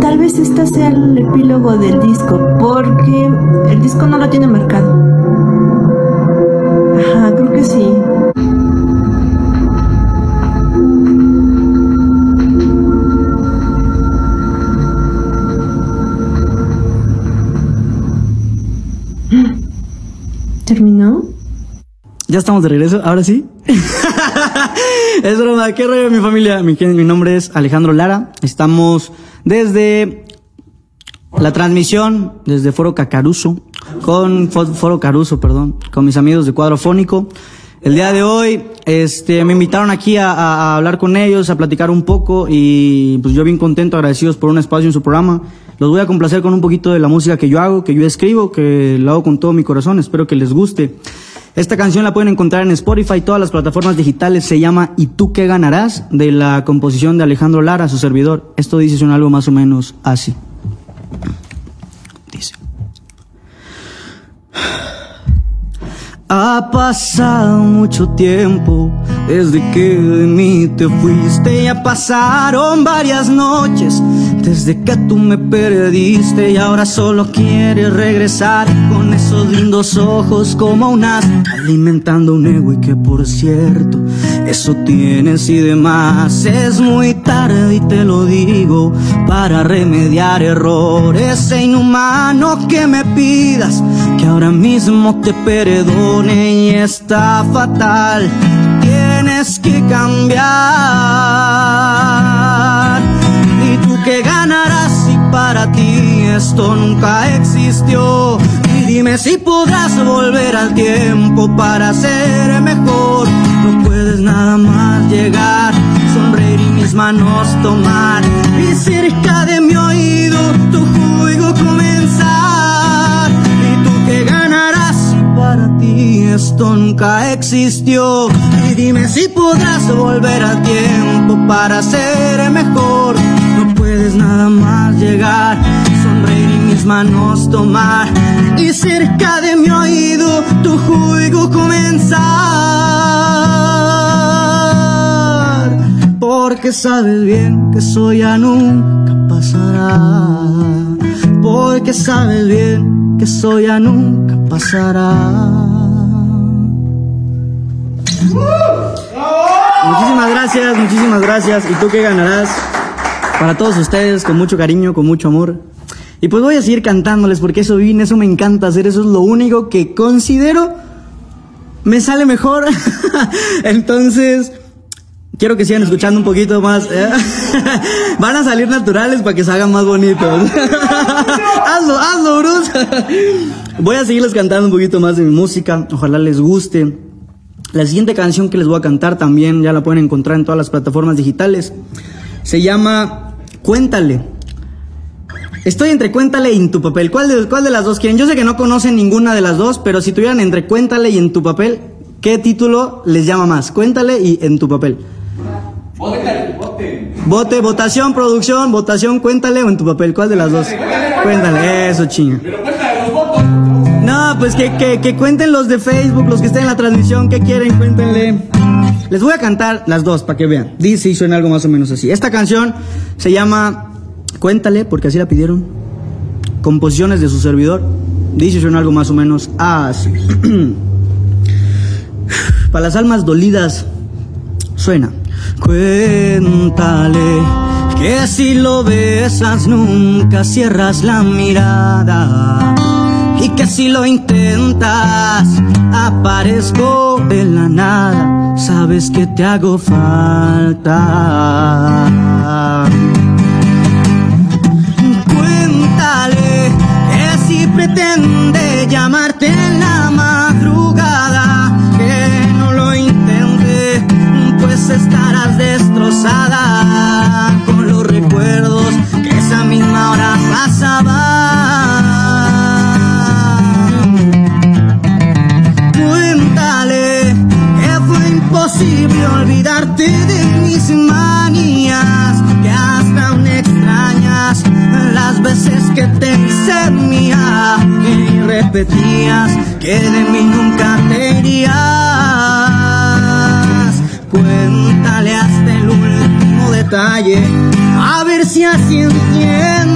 Tal vez esta sea el epílogo del disco, porque el disco no lo tiene marcado. Creo que sí. ¿Terminó? Ya estamos de regreso, ahora sí. (laughs) es broma, qué rollo mi familia. Mi, mi nombre es Alejandro Lara. Estamos desde la transmisión desde Foro Cacaruso, con Foro Caruso, perdón, con mis amigos de Cuadrofónico. El día de hoy, este, me invitaron aquí a, hablar con ellos, a platicar un poco y pues yo bien contento, agradecidos por un espacio en su programa. Los voy a complacer con un poquito de la música que yo hago, que yo escribo, que lo hago con todo mi corazón, espero que les guste. Esta canción la pueden encontrar en Spotify, todas las plataformas digitales, se llama ¿Y tú qué ganarás? de la composición de Alejandro Lara, su servidor. Esto dice un algo más o menos así. Dice. Ha pasado mucho tiempo desde que de mí te fuiste. Ya pasaron varias noches desde que tú me perdiste y ahora solo quieres regresar con esos lindos ojos como un as alimentando un ego y que por cierto eso tienes y demás. Es muy tarde y te lo digo para remediar errores. E inhumano que me pidas que ahora mismo te perdone y está fatal. Tienes que cambiar que ganarás si para ti esto nunca existió. Y dime si podrás volver al tiempo para ser mejor. No puedes nada más llegar, sonreír y mis manos tomar. Y cerca esto nunca existió. Y dime si podrás volver al tiempo para ser mejor puedes nada más llegar, sonreír y mis manos tomar y cerca de mi oído tu juego comenzar. Porque sabes bien que eso ya nunca pasará. Porque sabes bien que eso ya nunca pasará. Muchísimas gracias, muchísimas gracias. ¿Y tú qué ganarás? para todos ustedes, con mucho cariño, con mucho amor. Y pues voy a seguir cantándoles porque eso vine, eso me encanta hacer, eso es lo único que considero me sale mejor. (laughs) Entonces, quiero que sigan escuchando un poquito más. ¿eh? (laughs) Van a salir naturales para que se hagan más bonitos. (laughs) hazlo, hazlo, Bruce. voy a seguirles cantando un poquito más de mi música, ojalá les guste. La siguiente canción que les voy a cantar también ya la pueden encontrar en todas las plataformas digitales. Se llama Cuéntale. Estoy entre Cuéntale y En tu papel. ¿Cuál de, ¿Cuál de las dos quieren? Yo sé que no conocen ninguna de las dos, pero si tuvieran entre Cuéntale y En tu papel, ¿qué título les llama más? Cuéntale y En tu papel. Vote, vote. Vote, votación, producción, votación, cuéntale o en tu papel. ¿Cuál de las dos? Cuéntale, eso chinga. No, pues que, que, que cuenten los de Facebook, los que estén en la transmisión, ¿qué quieren? Cuéntenle. Les voy a cantar las dos para que vean. Dice y suena algo más o menos así. Esta canción se llama Cuéntale, porque así la pidieron. Composiciones de su servidor. Dice y suena algo más o menos así. (clears throat) para las almas dolidas suena. Cuéntale que si lo besas nunca cierras la mirada y que si lo intentas aparezco en la nada, sabes que te hago falta. Cuéntale que si pretende llamarte en la madrugada, que no lo intente, pues estarás destrozada con los recuerdos que esa misma hora pasaba. Imposible olvidarte de mis manías, que hasta aún extrañas las veces que te hice mía y repetías que de mí nunca te irías. Cuéntale hasta el último detalle, a ver si así entiendes,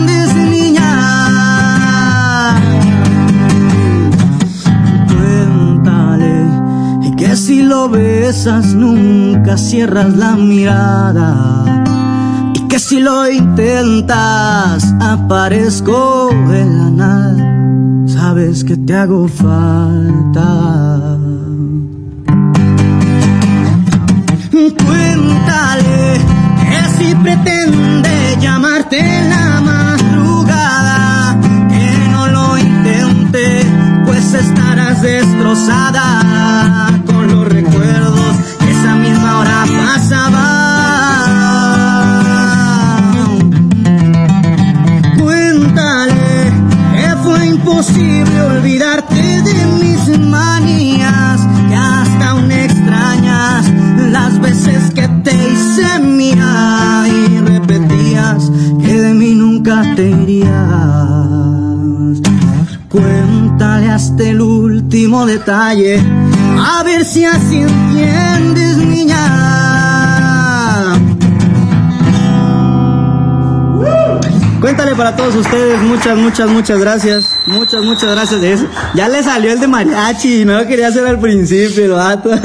lo besas nunca cierras la mirada y que si lo intentas aparezco en la nada, sabes que te hago falta. Cuéntale que si pretende para todos ustedes, muchas, muchas, muchas gracias. Muchas, muchas gracias de eso. Ya le salió el de mariachi, no lo quería hacer al principio, vato. (laughs)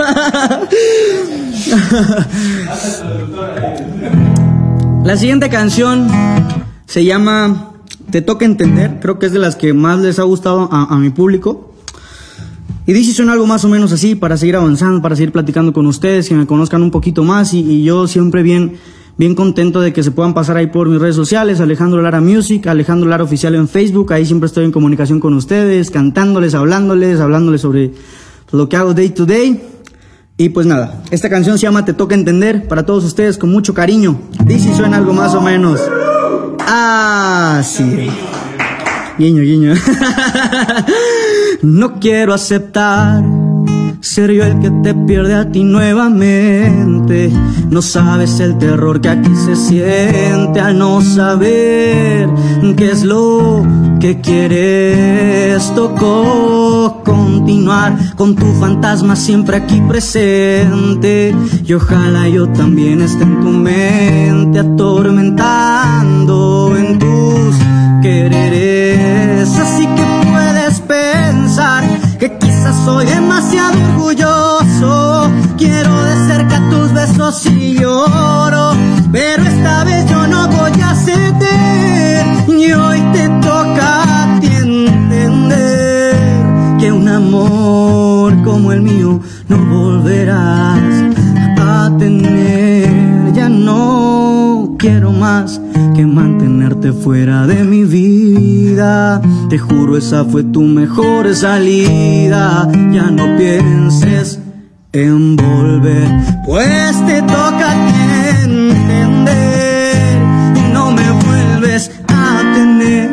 La siguiente canción se llama Te toca entender, creo que es de las que más les ha gustado a, mi público. Y dice son algo más o menos así para seguir avanzando, para seguir platicando con ustedes, que me conozcan un poquito más y yo siempre bien, bien contento de que se puedan pasar ahí por mis redes sociales, Alejandro Lara Music, Alejandro Lara Oficial en Facebook, ahí siempre estoy en comunicación con ustedes, cantándoles, hablándoles, hablándoles sobre lo que hago day to day. Y pues nada, esta canción se llama Te toca entender para todos ustedes con mucho cariño. Dice y suena algo más o menos. Ah, sí. Guiño, guiño. (laughs) no quiero aceptar ser yo el que te pierde a ti nuevamente. No sabes el terror que aquí se siente al no saber qué es lo que quieres. Tocó continuar con tu fantasma siempre aquí presente. Y ojalá yo también esté en tu mente atormentando soy demasiado orgulloso. Quiero de cerca tus besos y lloro, pero esta vez yo no voy a ceder. Y hoy te toca a ti entender que un amor como el mío no volverás mantenerte fuera de mi vida. Te juro, esa fue tu mejor salida. Ya no pienses en volver, pues te toca entender. No me vuelves a tener.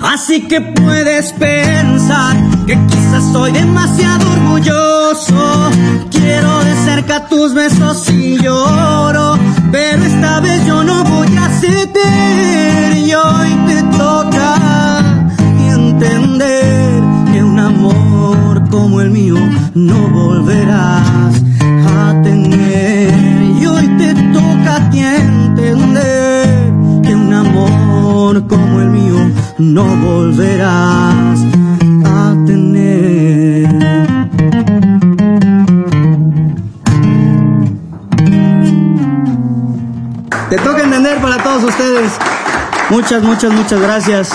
Así que puedes pensar que quizás soy demasiado orgulloso. Quiero de cerca tus besos y lloro, pero esta vez yo no voy a ceder. Y hoy te toca entender que un amor como el mío no volverás a tener. Y hoy te toca a entender que un amor como el mío no volverás ustedes. Muchas, muchas, muchas gracias.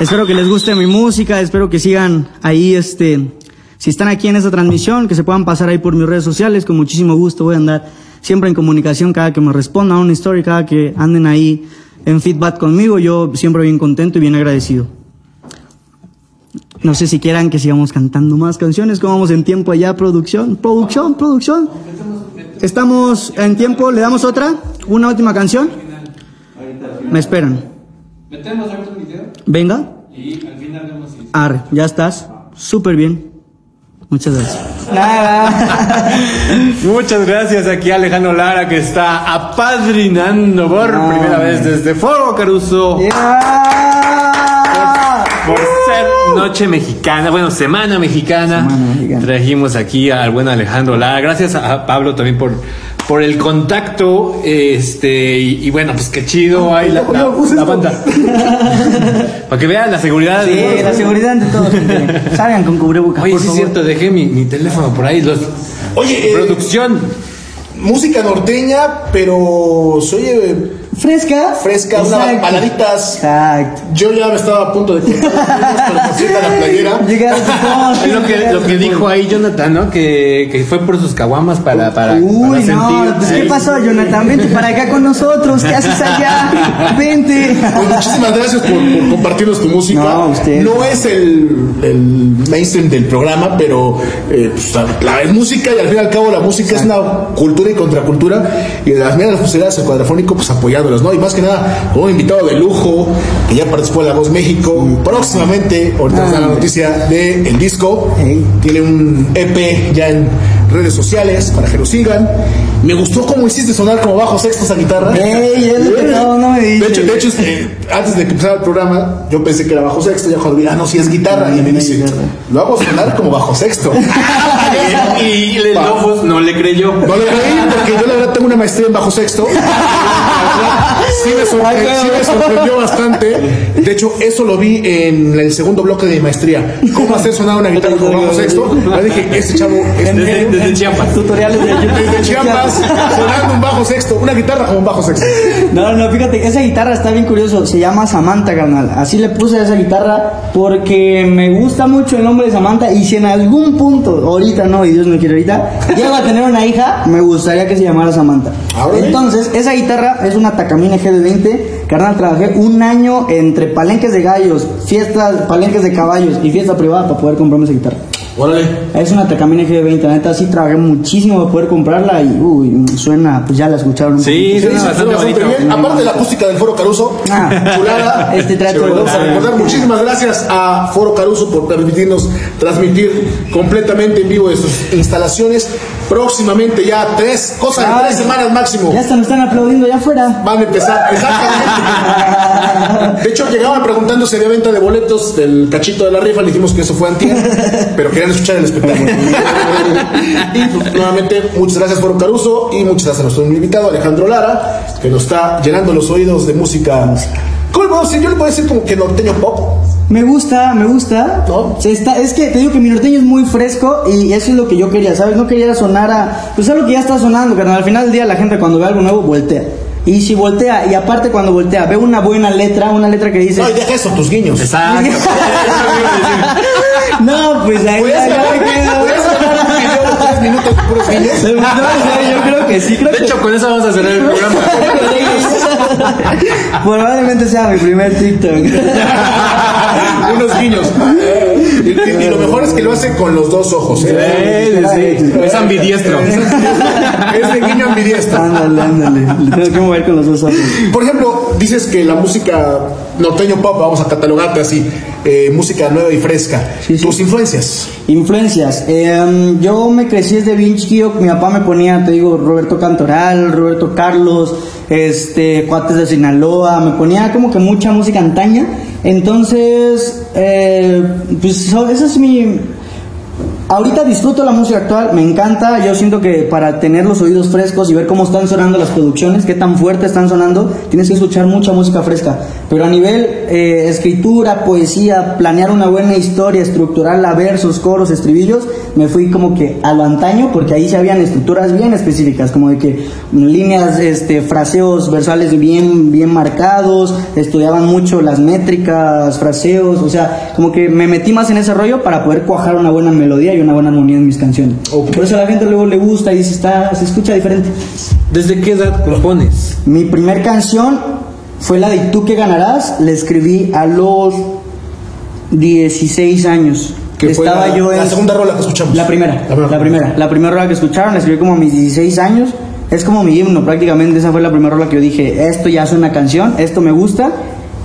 Espero que les guste mi música, espero que sigan ahí, este, si están aquí en esta transmisión, que se puedan pasar ahí por mis redes sociales, con muchísimo gusto voy a andar siempre en comunicación cada que me respondan una historia, cada que anden ahí en feedback conmigo, yo siempre bien contento y bien agradecido. No sé si quieran que sigamos cantando más canciones, como vamos en tiempo allá, producción, producción, producción. Estamos en tiempo, le damos otra, una última canción. Me esperan. Metemos ahorita un video Venga. y al final vemos si. Arre, ya estás. Súper bien. Muchas gracias. Nada. (laughs) Muchas gracias aquí a Alejandro Lara que está apadrinando por primera vez desde Fuego Caruso por ser Noche Mexicana, bueno, Semana Mexicana. Semana Mexicana. Trajimos aquí al buen Alejandro Lara. Gracias a Pablo también por, por el contacto. Este, y, y bueno, pues qué chido hay la, la- la banda. (laughs) Para que vean la seguridad. Sí, la seguridad ante todo. gente. Salgan con cubrebocas. Oye, por sí es cierto, dejé mi, mi teléfono por ahí. Los, Oye, eh, producción. música norteña, pero se oye Fresca. Fresca, unas Exacto. baladitas. Exacto. Yo ya me estaba a punto de cortar la playera. (laughs) Es lo que, lo que dijo ahí Jonathan, ¿no? Que, que fue por sus caguamas para, para, Uy, para no, sentir. pues, ¿qué ahí. pasó, Jonathan? Vente para acá con nosotros. ¿Qué haces allá? (laughs) Vente. Pues muchísimas gracias por, por compartirnos tu música. No, usted. No es el, el mainstream del programa, pero eh, pues, la, es música y al fin y al cabo la música es una cultura y contracultura. Y de las medias posibilidades el cuadrafónico, pues Y más que nada, con un invitado de lujo que ya participó en La Voz México. Próximamente, ahorita nos da la noticia del el disco. Tiene un EP ya en redes sociales para que lo sigan. Me gustó cómo hiciste sonar como bajo sexto esa guitarra. Ey, es lo que no, no me De hecho, de hecho este, antes de que empezara el programa, yo pensé que era bajo sexto. Ya cuando vi, ah, no, si es guitarra. Y me dice, lo hago sonar como bajo sexto. Y el no le creyó. No le creí porque yo la verdad tengo una maestría en bajo sexto. Sí me, sorpre- sí me sorprendió bastante. De hecho, eso lo vi en el segundo bloque de mi maestría. ¿Cómo hacer sonar una guitarra como bajo sexto? Yo dije, este chavo es Desde, desde Chiapas. Tutoriales de YouTube. desde Chiapas sonando un bajo sexto. Una guitarra como un bajo sexto. No, no, fíjate, esa guitarra está bien curioso. Se llama Samantha, carnal. Así le puse a esa guitarra porque me gusta mucho el nombre de Samantha. Y si en algún punto, ahorita no, y Dios no quiere ahorita, llego a tener una hija, me gustaría que se llamara Samantha. Entonces, esa guitarra es una Takamine GD20. Carnal, trabajé un año entre palenques de gallos, fiestas, palenques de caballos y fiesta privada para poder comprarme esa guitarra. Órale. Es una Takamine GD20, la neta sí trabajé muchísimo para poder comprarla y uy, suena, pues ya la escucharon. Sí, Sí, bastante bastante bien. Aparte de la acústica del Foro Caruso, Ah. chulada. Este trato. Vamos a recordar. Muchísimas gracias a Foro Caruso por permitirnos transmitir completamente en vivo de sus instalaciones. Próximamente ya tres, cosas de tres semanas máximo. Ya hasta me están aplaudiendo allá afuera. Van a empezar, exactamente. De hecho, llegaban preguntando si había venta de boletos del cachito de la rifa. Le dijimos que eso fue antier, pero querían escuchar el espectáculo. y pues, nuevamente, muchas gracias, Foro Caruso, y muchas gracias a nuestro invitado, Alejandro Lara, que nos está llenando los oídos de música. ¿Cómo le puedo decir? Yo le puedo decir como que norteño pop. Me gusta, me gusta. ¿No? Se está, es que te digo que mi norteño es muy fresco y eso es lo que yo quería, ¿sabes? No quería sonar a. Pues algo que ya está sonando, carnal. Al final del día la gente cuando ve algo nuevo voltea. Y si voltea, y aparte cuando voltea, ve una buena letra, una letra que dice. No, y deja eso, tus guiños. Exacto. (laughs) No, pues ahí ya, me quedo. tres minutos de puros guiños. No, yo creo que sí, creo De que hecho, con eso vamos a cerrar el (laughs) programa. Probablemente sea mi primer TikTok. (laughs) (laughs) Unos guiños. Y, y lo mejor es que lo hace con los dos ojos. ¿eh? Sí, sí, sí. Es ambidiestro. (laughs) Es de guiño ambidiestro. ándale, ándale. Le tengo que mover con los dos ojos. Por ejemplo, dices que la música norteño pop, vamos a catalogarte así, eh, música nueva y fresca. Sí, sí. Tus influencias. Influencias. Eh, yo me crecí desde bien chiquillo. Mi papá me ponía, te digo, Roberto Cantoral, Roberto Carlos, este, Cuates de Sinaloa. Me ponía como que mucha música antaña. Entonces, eh, pues esa es mi. Ahorita disfruto la música actual, me encanta. Yo siento que para tener los oídos frescos y ver cómo están sonando las producciones, qué tan fuerte están sonando, tienes que escuchar mucha música fresca. Pero a nivel eh, escritura, poesía, planear una buena historia, estructurarla, versos, coros, estribillos, me fui como que a lo antaño, porque ahí se habían estructuras bien específicas, como de que líneas, este, fraseos versales bien, bien marcados, estudiaban mucho las métricas, fraseos, o sea, como que me metí más en ese rollo para poder cuajar una buena melodía y una buena armonía en mis canciones. Ok. Por eso a la gente luego le gusta y dice, está, se escucha diferente. ¿Desde qué edad compones? Mi primer canción fue la de ¿Tú qué ganarás? La escribí a los 16 años. Que fue Estaba la, yo en la segunda rola que escuchamos. la primera, La primera. la primera, la primera rola que escucharon, la escribí como a mis 16 años. Es como mi himno, prácticamente esa fue la primera rola que yo dije, esto ya es una canción, esto me gusta.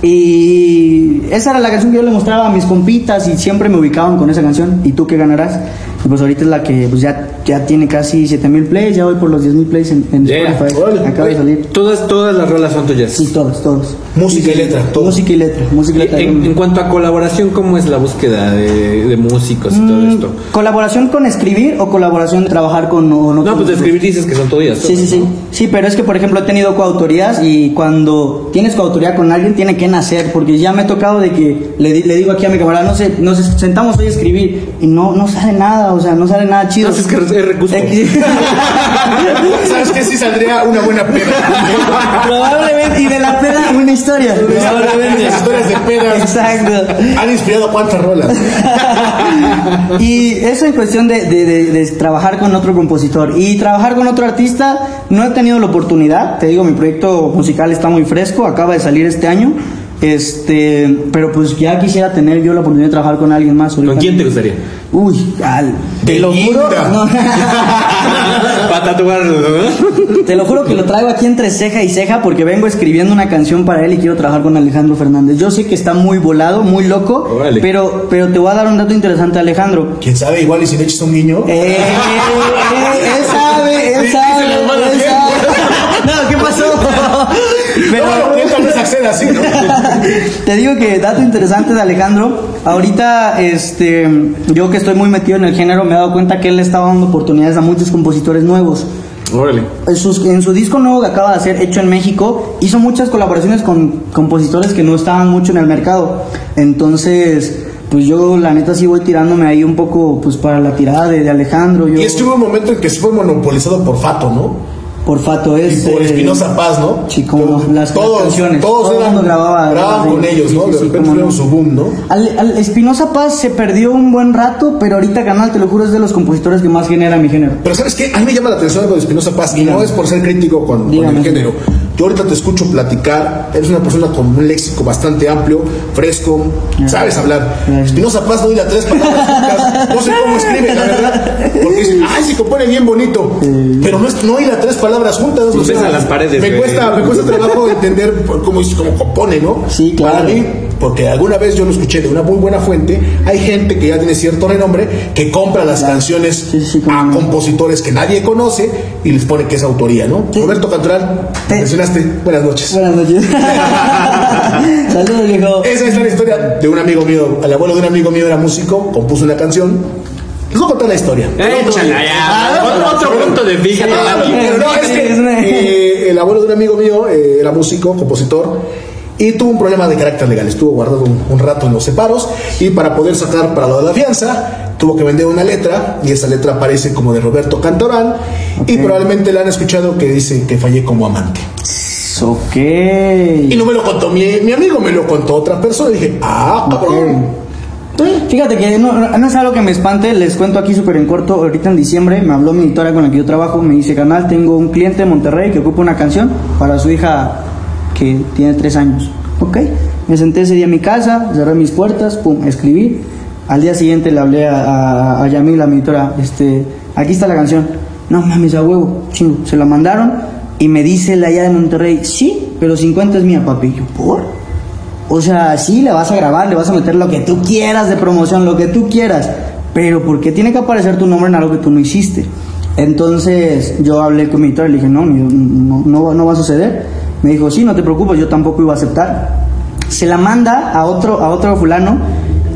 Y esa era la canción que yo le mostraba a mis compitas y siempre me ubicaban con esa canción. ¿Y tú qué ganarás? Y pues ahorita es la que pues ya, ya tiene casi 7000 plays, ya voy por los 10000 plays en, en Yeah. Spotify. Acaba de salir. Todas, todas las rolas son tuyas. Sí, todos, todos. Música y letra, todo. Música y letra, música y letra. En, en cuanto a colaboración, ¿cómo es la búsqueda de, de músicos y todo Mm, esto? ¿Colaboración con escribir o colaboración de trabajar con o No, con- pues de escribir dices que son tuyas. Sí, sí, sí. Sí, pero es que, por ejemplo, he tenido coautorías y cuando tienes coautoría con alguien, tiene que nacer, porque ya me ha tocado de que le, le digo aquí a mi camarada, no sé, nos sentamos hoy a escribir y no, no sale nada, o sea, no sale nada chido. No, es que es recusco. (laughs) ¿Sabes qué? Sí saldría una buena peda. (laughs) Probablemente, y de la peda una historia. Probablemente. Las historias de pedas Exacto. han inspirado cuántas rolas. (laughs) Y eso en cuestión de, de- de- de trabajar con otro compositor. Y trabajar con otro artista, no he tenido la oportunidad. Te digo, mi proyecto musical está muy fresco, acaba de salir este año. Este, pero pues ya quisiera tener yo la oportunidad de trabajar con alguien más. ahorita. ¿Con quién te gustaría? Uy, al- te lo juro. No. (laughs) Para tatuar, ¿no? Te lo juro que lo traigo aquí entre ceja y ceja porque vengo escribiendo una canción para él y quiero trabajar con Alejandro Fernández. Yo sé que está muy volado, muy loco, Órale. pero, pero te voy a dar un dato interesante, Alejandro. ¿Quién sabe? Igual y si le echas un guiño. Eh, eh, eh, él sabe, él sabe, Acceda así, ¿no? (laughs) te digo que dato interesante de Alejandro. Ahorita, este, yo que estoy muy metido en el género, me he dado cuenta que él le está dando oportunidades a muchos compositores nuevos. Órale. En, sus- en su disco nuevo que acaba de hacer, hecho en México, hizo muchas colaboraciones con compositores que no estaban mucho en el mercado. Entonces, pues yo la neta sí voy tirándome ahí un poco pues para la tirada de, de Alejandro. Yo, Y es que hubo un momento en que se fue monopolizado por Fato, ¿no? Por Fato Y es. por eh, Espinosa Paz, ¿no? Como las- todos, canciones. Todos Todo eran, grababa- grababan con sí, ellos, ¿no? sí, de repente tuvieron no. su boom, ¿no? Al, al Espinosa Paz se perdió un buen rato, pero ahorita Canal, te lo juro, es de los compositores que más genera mi género. Pero ¿sabes qué? A mí me llama la atención algo de Espinosa Paz y no es por ser crítico con, con el género. Yo ahorita te escucho platicar, eres una persona con un léxico bastante amplio, fresco, sabes hablar. Espinosa Paz no dila tres palabras juntas, no sé cómo escribe, la verdad. Porque dice, ay, se compone bien bonito. Pero no, es, no hila tres palabras juntas. Pues a las paredes, Me cuesta, me cuesta trabajo entender cómo, cómo compone, ¿no? Sí, claro. Para mí, porque alguna vez yo lo escuché de una muy buena fuente, hay gente que ya tiene cierto renombre que compra las canciones Sí, sí, a no. compositores que nadie conoce y les pone que es autoría, ¿no? Sí. Roberto Cantoral, Sí. mencionaste, buenas noches. Buenas noches. (laughs) Saludos, viejo. Esa es la historia de un amigo mío, el abuelo de un amigo mío era músico, compuso una canción. Les voy a contar la historia. Échala ya. Otro, otro punto de vista. Pero no, es que (laughs) eh, el abuelo de un amigo mío eh, era músico, compositor, y tuvo un problema de carácter legal. Estuvo guardado un, un rato en los separos, y para poder sacar para lo de la fianza, tuvo que vender una letra, y esa letra aparece como de Roberto Cantoral, y probablemente la han escuchado que dice que fallé como amante. Ok. Y no me lo contó mi, mi amigo, me lo contó otra persona, y dije, ah, cabrón. Fíjate que no es algo que me espante, les cuento aquí súper en corto, ahorita en diciembre me habló mi editora con la que yo trabajo, me dice, canal, tengo un cliente en Monterrey que ocupa una canción para su hija que tiene tres años. Ok, me senté ese día en mi casa, cerré mis puertas, pum, escribí. Al día siguiente le hablé a, a, a Yamil, a mi editora, este, aquí está la canción. No mames, a huevo, chingo. Se la mandaron y me dice la allá de Monterrey, sí, pero 50 es mía, papi. Yo, ¿por? O sea, sí, le vas a grabar, le vas a meter lo que tú quieras de promoción, lo que tú quieras. Pero ¿por qué tiene que aparecer tu nombre en algo que tú no hiciste? Entonces yo hablé con mi editor y le dije, no, no, no, no va a suceder. Me dijo, sí, no te preocupes, yo tampoco iba a aceptar. Se la manda a otro, a otro fulano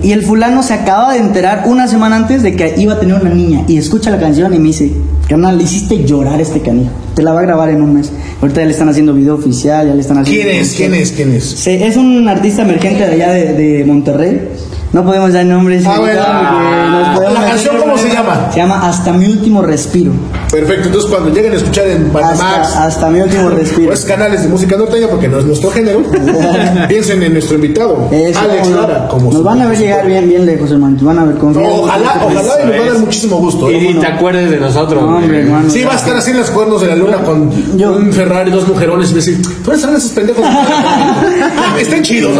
y el fulano se acaba de enterar una semana antes de que iba a tener una niña y escucha la canción y me dice, carnal, le hiciste llorar a este canijo. Te la va a grabar en un mes. Ahorita ya le están haciendo video oficial, ya le están haciendo... ¿Quién es? ¿Quién es? ¿Quién es? Se- es un artista emergente de allá de, de Monterrey. No podemos dar nombres. Ah, bueno. nos podemos ¿La canción cómo se llama? Se llama Hasta mi último respiro. Perfecto, entonces cuando lleguen a escuchar en Panamax, Hasta, hasta mi último respiro. pues canales de música norteña, porque no es nuestro género, (laughs) piensen en nuestro invitado, Eso, Alex Lara, como nos van a ver llegar bien, bien lejos, hermano. Nos van a ver No, confiar. ojalá, ojalá y nos va a dar muchísimo gusto. ¿eh? Y te acuerdes de nosotros. No, hombre, güey. hermano. Sí, va a estar así en los cuernos de la luna con Yo- un Ferrari, dos mujerones y decir, ¿tú eres esos pendejos? (laughs) (laughs) Estén chidos.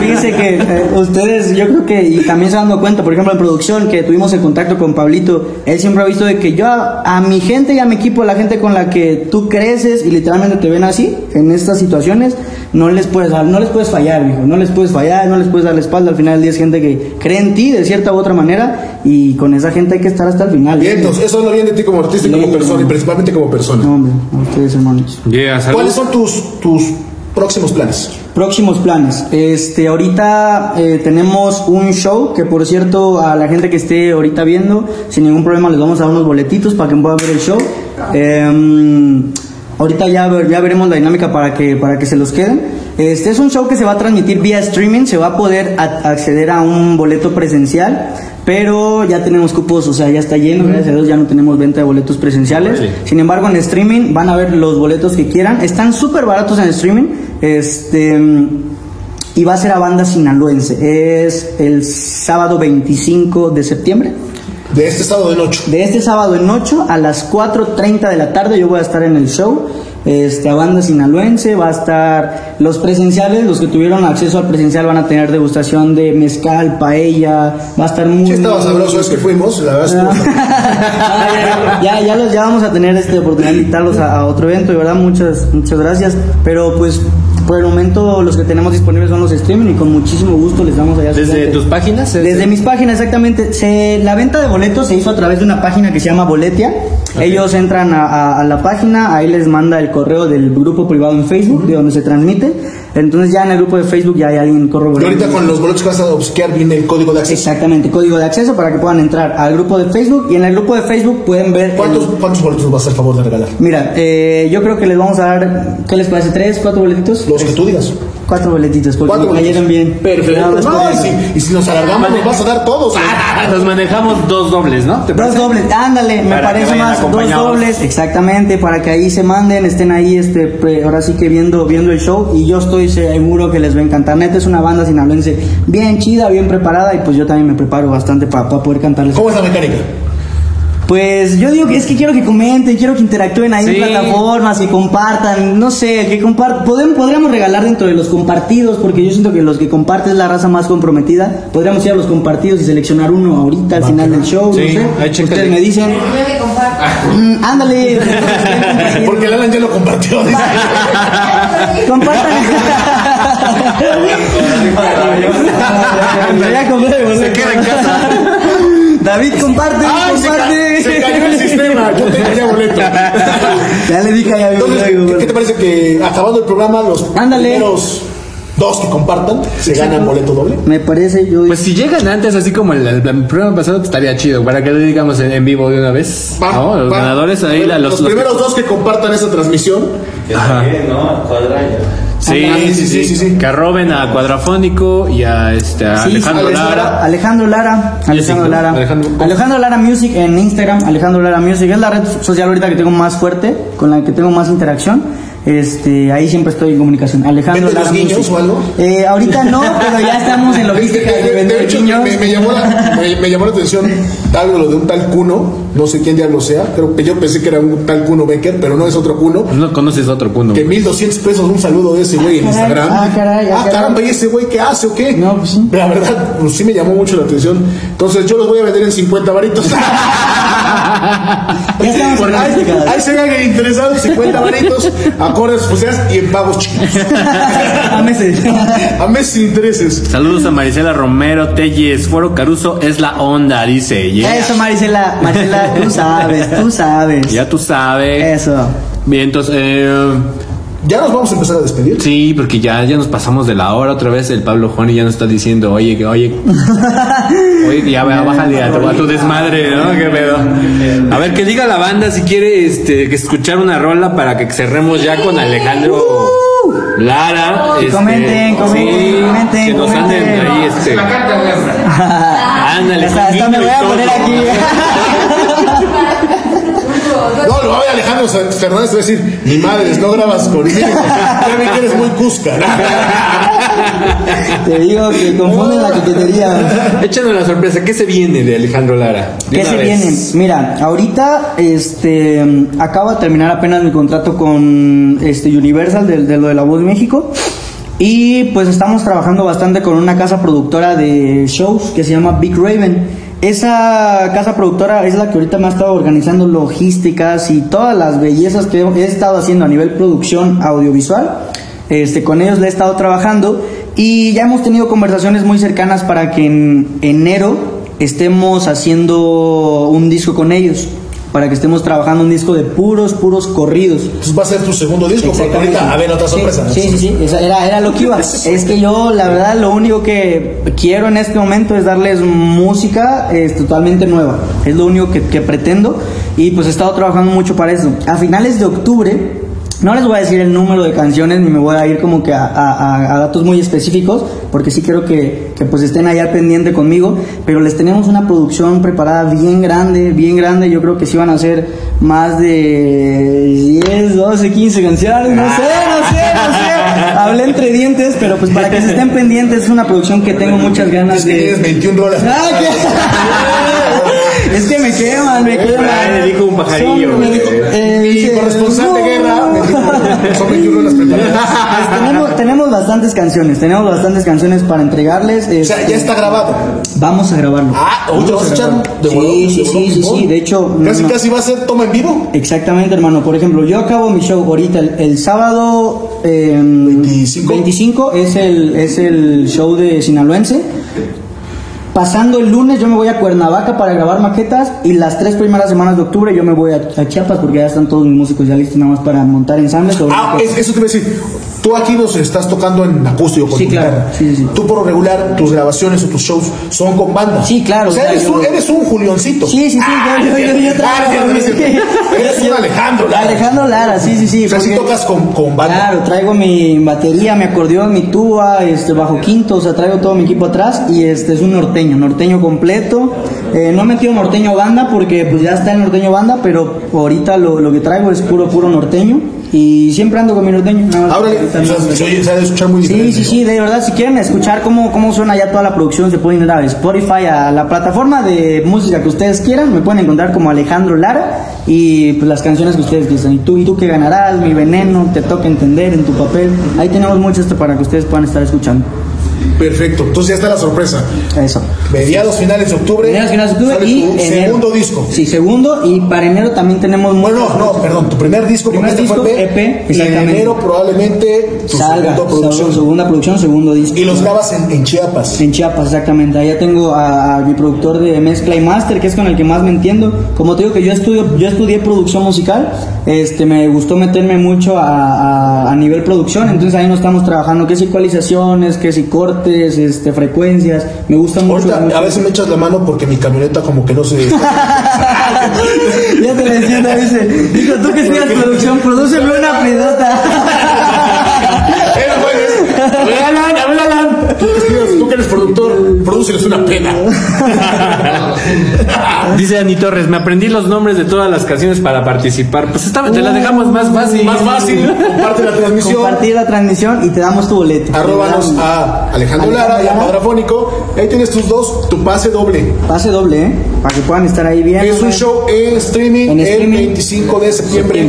Fíjense que eh, ustedes, yo creo que, y también se han dado cuenta, por ejemplo, en producción, que tuvimos el contacto con Pablito, él siempre ha visto de que yo a, a mi gente y a mi equipo, la gente con la que tú creces y literalmente te ven así, en estas situaciones, no les puedes dar- no les puedes fallar, hijo, no les puedes fallar, no les puedes dar la espalda, al final del día es gente que cree en ti de cierta u otra manera, y con esa gente hay que estar hasta el final. Bien, entonces, eso habla bien de ti como artista y como persona, y principalmente como persona. No, hombre, a ustedes hermanos. Yeah. ¿Cuáles son tus, tus próximos planes? Próximos planes. Este, ahorita eh, tenemos un show que, por cierto, a la gente que esté ahorita viendo, sin ningún problema les vamos a dar unos boletitos para que puedan ver el show. Em, ahorita ya, ya veremos la dinámica para que, para que se los queden. Este es un show que se va a transmitir vía streaming, se va a poder a- acceder a un boleto presencial, pero ya tenemos cupos, o sea, ya está lleno, gracias a Dios ya no tenemos venta de boletos presenciales. Sin embargo, en streaming van a ver los boletos que quieran, están súper baratos en streaming. Este y va a ser a banda sinaloense. Es el sábado 25 de septiembre. De este estado de noche. De este sábado en 8 a las 4.30 de la tarde yo voy a estar en el show. Este, a banda sinaloense, va a estar los presenciales, los que tuvieron acceso al presencial van a tener degustación de mezcal, paella, va a estar muy... Sí, estaba sabroso, es que fuimos, la verdad. (laughs) ya, ya, los, ya vamos a tener esta oportunidad de invitarlos a, a otro evento, de verdad, muchas, muchas gracias. Pero pues por el momento los que tenemos disponibles son los streaming y con muchísimo gusto les damos allá. ¿Desde tus páginas? Desde mis páginas, exactamente. Se, la venta de boletos se hizo a través de una página que se llama Boletia. Ellos entran a, a- a la página, ahí les manda el correo del grupo privado en Facebook, de donde se transmite. Entonces ya en el grupo de Facebook ya hay alguien corre Y ahorita con los boletos que vas a obsequiar viene el código de acceso. Exactamente, código de acceso para que puedan entrar al grupo de Facebook y en el grupo de Facebook pueden ver... el- ¿Cuántos, ¿Cuántos boletos vas a hacer favor de regalar? Mira, eh, yo creo que les vamos a dar, ¿qué les parece? ¿Tres, cuatro boletitos? Los que tú digas. Cuatro boletitos, porque Cuatro me cayeron bien. Perfecto. No, y, si, y si nos alargamos, nos vas a dar todos. güey. Nos manejamos dos dobles, ¿no? ¿Te Dos dobles, ándale, me parece más, dos dobles, exactamente, para que ahí se manden, estén ahí, este, ahora sí que viendo, viendo el show, y yo estoy seguro que les va a encantar. Neta es una banda sinaloense bien chida, bien preparada, y pues yo también me preparo bastante para poder cantarles. ¿Cómo es la mecánica? Pues yo digo que es que quiero que comenten, quiero que interactúen ahí Sí. en plataformas, que compartan, no sé, que compartan. Podríamos regalar dentro de los compartidos, porque yo siento que los que comparten es la raza más comprometida. Podríamos ir a los compartidos y seleccionar uno ahorita al final del show, Sí, no sé. Ustedes me dicen, "Mm, ándale, Porque el Alan ya lo compartió. dice. compartan. Se queda en casa. David, comparte, ¡Ay, se, ca- comparte. se cayó el sistema! Yo tengo ya boleto. (laughs) Ya le dije a Entonces, ¿qué, qué te parece que acabando el programa, los Ándale. primeros dos que compartan se ganan boleto doble? Me parece, yo. Pues si llegan antes, así como el, el- el programa pasado, estaría chido. Para que lo digamos en, en vivo de una vez. ¿no? Los ganadores ahí, la- los, los, los- primeros dos que compartan esa transmisión. Ajá. ¿no? Cuadra. Sí, Ah, sí, sí, sí, sí. Que arroben a Cuadrafónico y a, este, a Sí, Alejandro Alejandro Lara. Alejandro Lara, Alejandro. Lara, Alejandro- Alejandro, Lara Music en Instagram, Alejandro Lara Music es la red social ahorita que tengo más fuerte, con la que tengo más interacción. Este, ahí siempre estoy en comunicación. Alejandro ¿Vende los guiños o algo? Eh, ahorita no, pero ya estamos en logística de, (laughs) De, de vender hecho, guiños. me, me llamó la, me, me llamó la atención algo lo de un tal Cuno, no sé quién diablo sea, creo que yo pensé que era un tal Cuno Becker, pero no es otro Cuno. No conoces otro punto. Que 1200 pesos un saludo de ese güey en caray, Instagram. ah, caray, ah, caray. caramba, ¿y ese güey qué hace o qué? No, pues sí. La verdad, pues sí me llamó mucho la atención. Entonces yo los voy a vender en 50 varitos. (laughs) (laughs) Ya estamos en ahí se hagan interesados, 50 varitos, acordes sociales y en pagos chicos. (laughs) A meses. A meses sin intereses. Saludos a Marisela Romero Telles. Foro Caruso es la onda, dice. Yeah. Eso, Marisela, Marisela, tú sabes, tú sabes. Ya tú sabes. Eso. Bien, entonces, eh, Ya nos vamos a empezar a despedir. sí, porque ya, ya nos pasamos de la hora otra vez. El Pablo Juan ya nos está diciendo, oye, que oye, (laughs) oye, ya bájale a tu, a tu desmadre, ¿no? ¿Qué pedo? A ver, que diga la banda si quiere este, que escuchar una rola para que cerremos ya con Alejandro Lara. Que este, comenten, comenten, sí, comenten, Que nos anden comenten. ahí, este. Ándale, Esta, con esta me voy y a poner aquí. (laughs) No, lo va a ver Alejandro Fernández va a decir, mi madre, no grabas conmigo. (laughs) Ya vi que eres muy cusca. Te digo que confunden la coquetería. Échanos la sorpresa, ¿qué se viene de Alejandro Lara? De ¿Qué se vez. viene? Mira, ahorita este acabo de terminar apenas mi contrato con este Universal de, de lo de la Voz México. Y pues estamos trabajando bastante con una casa productora de shows que se llama Big Raven. Esa casa productora es la que ahorita me ha estado organizando logísticas y todas las bellezas que he estado haciendo a nivel producción audiovisual. Este, con ellos le he estado trabajando y ya hemos tenido conversaciones muy cercanas para que en enero estemos haciendo un disco con ellos. Para que estemos trabajando un disco de puros, puros corridos. Entonces va a ser tu segundo disco, porque ahorita, a ver, otra Sí, sorpresa. Sí, sí, sí, esa era, era lo que iba. (laughs) Es que yo, la verdad, lo único que quiero en este momento es darles música eh, totalmente nueva. Es lo único que, que pretendo. Y pues he estado trabajando mucho para eso. A finales de octubre No les voy a decir el número de canciones ni me voy a ir como que a, a- a datos muy específicos, porque sí quiero que, que, pues estén ahí al pendiente conmigo, pero les tenemos una producción preparada bien grande, bien grande, yo creo que sí van a ser más de 10, 12, 15 canciones, no sé, no sé, no sé. Hablé entre dientes, pero pues para que se estén pendientes es una producción que tengo muchas ganas de... tienes 21 rolas. (laughs) Es que me queman, me queman. me dijo un pajarillo, Son- me dijo- güey. eh, Mi dice, corresponsal de guerra me dijo, (laughs) son 21 rolas preparadas. Pues tenemos, tenemos bastantes canciones, tenemos bastantes canciones para entregarles. O sea, este, ya está grabado. Vamos a grabarlo. Ah, ¿hoy te vas a echar de Sí, sí, ¿De sí, sí, de hecho, Casi, casi va a ser toma en vivo. Exactamente, hermano. Por ejemplo, yo acabo mi show ahorita el, sábado eh, 25. 25 es el, es el show de Sinaloense. Pasando el lunes yo me voy a Cuernavaca para grabar maquetas y las tres primeras semanas de octubre yo me voy a, a Chiapas porque ya están todos mis músicos ya listos nada más para montar ensambles. Ah, es- eso te iba a decir. Tú aquí nos estás tocando en acústico con Sí, tu claro. guitarra. Sí, sí, sí. Tú por lo regular, tus grabaciones o tus shows son con banda. Sí, claro, O sea, eres, yo- un, eres un Julioncito. Sí, sí, sí, yo, yo, yo, yo Ah, sí, sí. Eres un (laughs) Alejandro Lara. Alejandro Lara, sí, sí, sí. O sea, sí tocas con, con banda. Claro, traigo mi batería, mi acordeón, mi tuba, este bajo quinto, o sea, traigo todo mi equipo atrás y este es un norteño, norteño completo. Eh, no he metido norteño banda porque pues ya está el norteño banda, pero ahorita lo, lo que traigo es puro, puro norteño y siempre ando con mi norteño. más Ahora, no- se ha escuchar muy Sí, sí, sí, de verdad, si quieren escuchar cómo, cómo suena ya toda la producción, se pueden ir a Spotify, a la plataforma de música que ustedes quieran, me pueden encontrar como Alejandro Lara y pues las canciones que ustedes quieran. Y tú, y tú que ganarás, mi veneno, te toca entender en tu papel. Ahí tenemos mucho esto para que ustedes puedan estar escuchando. Perfecto. Entonces ya está la sorpresa. Eso. Mediados finales de octubre. Mediados finales de octubre y tu enero. segundo disco. Sí, segundo y para enero también tenemos Bueno, no, no, perdón, tu primer disco, Primer este fue disco, EP, y en enero probablemente tu salga, segunda producción. segunda producción, segundo disco. Y los grabas en, en Chiapas. En Chiapas, exactamente. Allá tengo a, a mi productor de mezcla y master, que es con el que más me entiendo. Como te digo que yo estudio, yo estudié producción musical, este, me gustó meterme mucho a, a- a nivel producción, entonces ahí nos estamos trabajando, que si ecualizaciones, que si cortes, este, frecuencias. Me gusta mucho. Ahorita mucho. a veces me echas la mano porque mi camioneta como que no se... (laughs) ya te lo entiendo, dice. Dijo, tú que estudias (laughs) producción, prodúceme una pedota. Alan, Alan, Alan. Tú que estudias- tú que eres prodúceles una pena. (laughs) Dice Ani Torres, me aprendí los nombres de todas las canciones para participar. Pues esta te la dejamos más fácil. Más fácil, comparte la transmisión. Compartir la transmisión y te damos tu boleto. Arróbanos a Alejandro Lara y a Cuadrafónico. Ahí tienes tus dos, tu pase doble. Pase doble, ¿eh? Para que puedan estar ahí bien. Es un show en streaming En el streaming. 25 de septiembre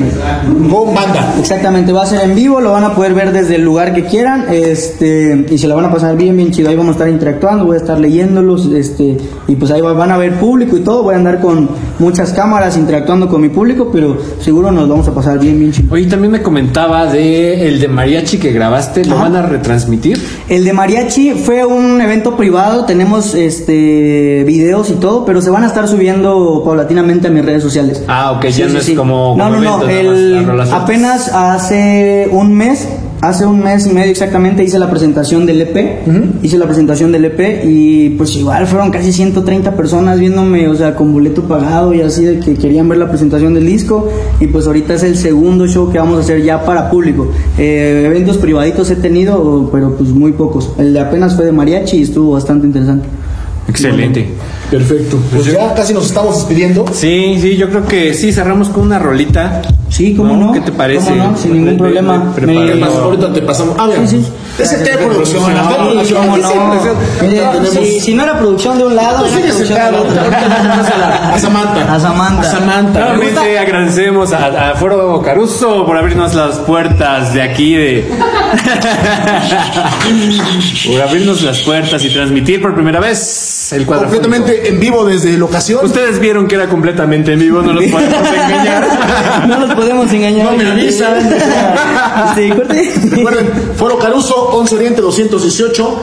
con banda. Exactamente, va a ser en vivo, lo van a poder ver desde el lugar que quieran, este, y se la van a pasar bien, bien chido. Ahí vamos a estar interactuando, voy a estar leyéndolos, este, y pues ahí va- van a ver público y todo. Voy a andar con muchas cámaras interactuando con mi público, pero seguro nos vamos a pasar bien, bien chido. Oye, también me comentaba de el de mariachi que grabaste, ¿lo Ajá. van a retransmitir? El de mariachi fue un evento privado, tenemos este videos y todo, pero se van a estar subiendo paulatinamente a mis redes sociales. Ah, ok, ya no es como- No, como no, no, el- apenas hace un mes, hace un mes y medio exactamente hice la presentación del EP, hice la presentación del EP y pues igual fueron casi 130 personas viéndome, o sea, con boleto pagado y así de que querían ver la presentación del disco y pues ahorita es el segundo show que vamos a hacer ya para público. Eh, eventos privaditos he tenido, pero pues muy pocos. El de apenas fue de mariachi y estuvo bastante interesante. Excelente. Perfecto. Pues ya casi nos estamos despidiendo. Sí, sí, yo creo que sí, cerramos con una rolita. Sí, cómo no. ¿Qué te parece? ¿Cómo no? Sin ningún problema. Me- ahorita te pasamos. Ah. Sí, sí. Ese té de producción. Cómo no. si, si no era producción de un lado, Tú era producción del otro. (laughs) a Samantha. A Samantha. A Samantha. Nuevamente agradecemos a, a Foro Caruso por abrirnos las puertas de aquí de (laughs) por abrirnos las puertas y transmitir por primera vez el cuadro. Completamente en vivo desde locación. Ustedes vieron que era completamente en vivo, no los podemos (laughs) engañar. No los podemos engañar. No me avisan. Sí. Recuerden, Foro Caruso, 11 Oriente 218.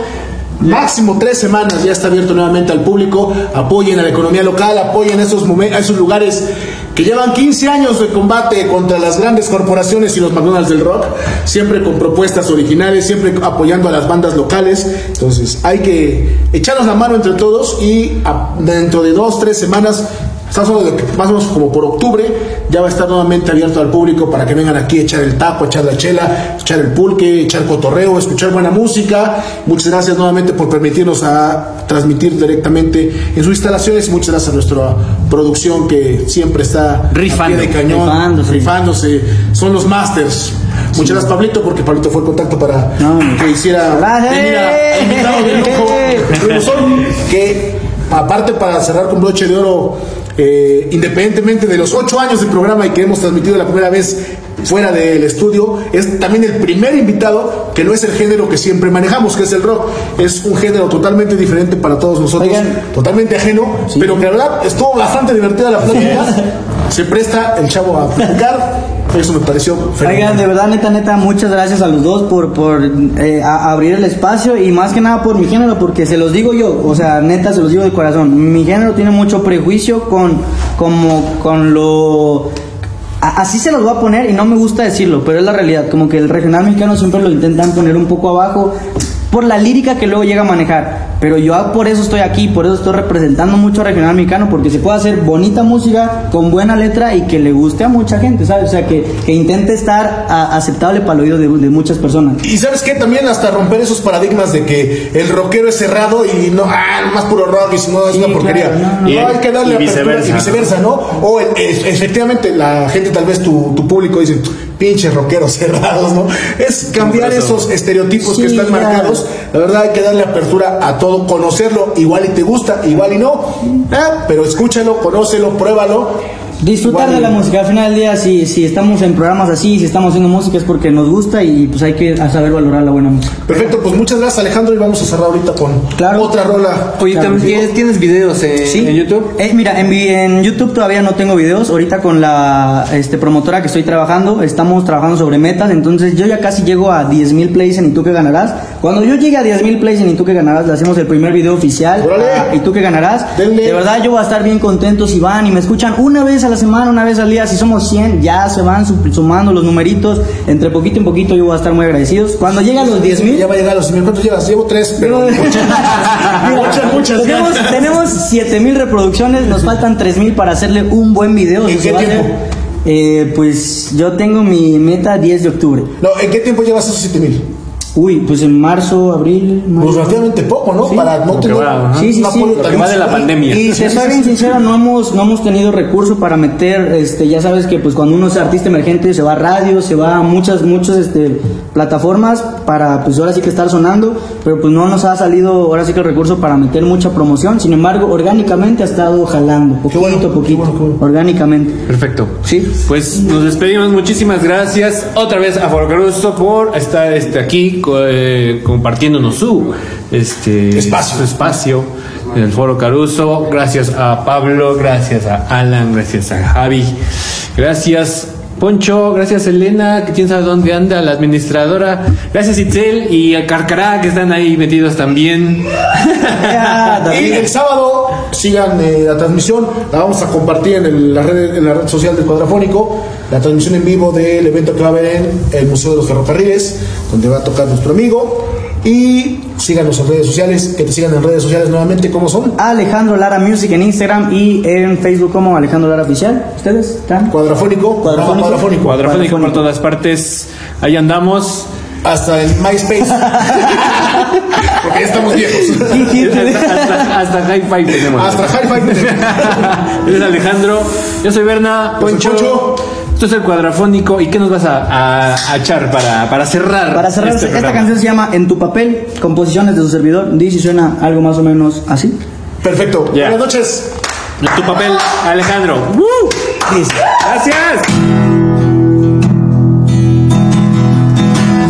Máximo tres semanas ya está abierto nuevamente al público. Apoyen a la economía local, apoyen esos, momen- a esos lugares que llevan 15 años de combate contra las grandes corporaciones y los McDonald's del rock, siempre con propuestas originales, siempre apoyando a las bandas locales. Entonces hay que echarnos la mano entre todos y dentro de dos, tres semanas más o menos como por octubre ya va a estar nuevamente abierto al público para que vengan aquí a echar el taco, echar la chela, echar el pulque, echar cotorreo, escuchar buena música. Muchas gracias nuevamente por permitirnos transmitir directamente en sus instalaciones muchas gracias a nuestra producción que siempre está rifando, de cañón, rifándose. Son los masters. Muchas gracias Pablito porque Pablito fue el contacto para que hiciera venir a, invitado de (laughs) lujo. Que aparte para cerrar con broche de oro eh, independientemente de los ocho años de programa y que hemos transmitido la primera vez fuera del estudio, es también el primer invitado que no es el género que siempre manejamos, que es el rock. Es un género totalmente diferente para todos nosotros, totalmente ajeno, pero que la verdad estuvo bastante divertida la plática. Se presta el chavo a platicar. Eso me pareció Oigan, de verdad, neta, neta, muchas gracias a los dos por, por eh, abrir el espacio y más que nada por mi género, porque se los digo yo, o sea, neta, se los digo de corazón. Mi género tiene mucho prejuicio con, como, con lo así se los voy a poner y no me gusta decirlo, pero es la realidad. Como que el regional mexicano siempre lo intentan poner un poco abajo por la lírica que luego llega a manejar. Pero yo por eso estoy aquí, por eso estoy representando mucho a Regional Mexicano, porque se puede hacer bonita música con buena letra y que le guste a mucha gente, ¿sabes? O sea, que, que intente estar aceptable para el oído de, muchas personas. Y sabes qué, también hasta romper esos paradigmas de que el rockero es cerrado y no, ah, más puro rock y si no es una porquería. No, hay que darle y viceversa. y viceversa, ¿no? O efectivamente la gente, tal vez tu, tu público dice, pinches rockeros (laughs) cerrados, ¿no? Es cambiar esos estereotipos que están marcados. La verdad hay que darle apertura a todo, conocerlo, igual y te gusta, igual y no, ¿eh? pero escúchalo, conócelo, pruébalo Disfrutar de la música. Al final del día, si, si estamos en programas así, si estamos haciendo música es porque nos gusta y pues hay que saber valorar la buena música. Perfecto, pues muchas gracias Alejandro y vamos a cerrar ahorita con otra rola. Oye, ¿también ¿tienes, videos en YouTube? Eh, mira, en, en, YouTube todavía no tengo videos. Ahorita con la este, promotora que estoy trabajando, estamos trabajando sobre metas. Entonces yo ya casi llego a 10 mil plays en Y tú que ganarás. Cuando yo llegue a 10 mil plays en Y tú que ganarás, le hacemos el primer video oficial. Y tú que ganarás. De verdad yo voy a estar bien contento si van y me escuchan una vez a la semana, una vez al día. Si somos 100, ya se van sumando los numeritos. Entre poquito en poquito yo voy a estar muy agradecidos. Cuando lleguen los 10 mil. Ya va a llegar a los 10 ¿Cuántos llevas? Llevo 3, pero (laughs) muchas, muchas, Tenemos, tenemos 7 mil reproducciones. Nos faltan 3 mil para hacerle un buen video. ¿En qué tiempo? Eh, pues yo tengo mi meta 10 de octubre. No, ¿en qué tiempo llevas esos 7 mil? Uy, pues en marzo, abril. Pues relativamente poco, ¿no? Para no tener. sí, sí, sí. de la pandemia. Y te soy bien sincero, no hemos, no hemos tenido recursos para meter, este, ya sabes que pues cuando uno es artista emergente se va a radio, se va a muchas, muchas este, plataformas para pues ahora sí que estar sonando, pero pues no nos ha salido ahora sí que el recurso para meter mucha promoción. Sin embargo, orgánicamente ha estado jalando, poquito a poquito, orgánicamente. Perfecto. Sí. Pues nos despedimos, muchísimas gracias otra vez a Caruso por estar este, aquí eh, compartiéndonos su este, espacio. espacio en el Foro Caruso. Gracias a Pablo, gracias a Alan, gracias a Javi, gracias Poncho, gracias Elena, que quién sabe dónde anda, la administradora, gracias Itzel y a Carcará que están ahí metidos también. (laughs) y el sábado sigan eh, la transmisión, la vamos a compartir en, la red, en la red social del Cuadrafónico, la transmisión en vivo del evento que va a haber en el Museo de los Ferrocarriles, donde va a tocar nuestro amigo. Y síganos en redes sociales, que te sigan en redes sociales nuevamente, ¿cómo son? Alejandro Lara Music en Instagram y en Facebook como Alejandro Lara Oficial. ¿Ustedes están? Cuadrafónico, cuadrafónico, cuadrafónico, por todas partes. Ahí andamos. Hasta en MySpace. (laughs) Porque ya estamos viejos. hasta, hasta, Hi-Fi tenemos. Hasta Hi-Fi tenemos. (laughs) Alejandro. Yo soy Berna. Poncho. Esto es el cuadrafónico. ¿Y qué nos vas a, echar para, para, cerrar? Para cerrar, este esta canción se llama En tu papel, composiciones de su servidor. Dice y suena algo más o menos así. Perfecto. Buenas noches. En tu papel, Alejandro. Gracias.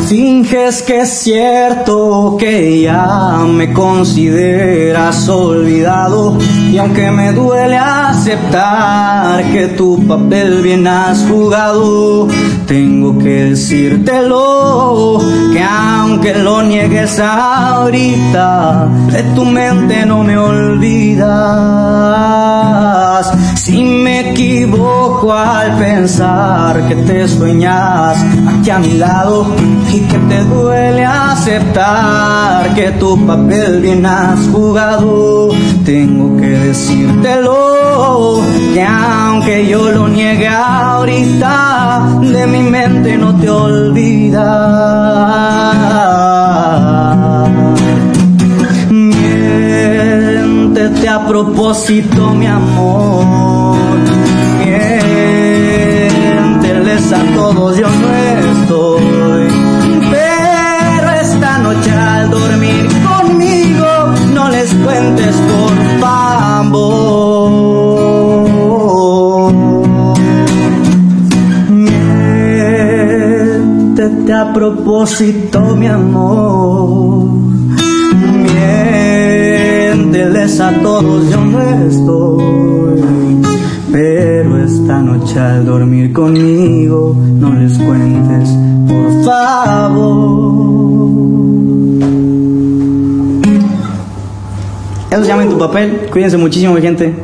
Finges que es cierto que ya me consideras olvidado y aunque me duele aceptar que tu papel bien has jugado, tengo que decírtelo que aunque lo niegues ahorita, de tu mente no me olvidas. Si me equivoco al pensar que te sueñas aquí a mi lado que te duele aceptar que tu papel bien has jugado. Tengo que decírtelo que aunque yo lo niegue ahorita, de mi mente no te olvidas. Miéntete a propósito, mi amor. Miénteles a todos, yo no dormir conmigo, no les cuentes por favor. Miéntete a propósito, mi amor. Miénteles a todos, yo no estoy. Pero esta noche al dormir conmigo, no les cuentes, Eso se llama en tu papel. Cuídense muchísimo, gente.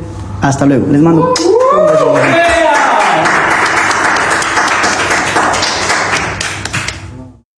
Hasta luego. Les mando.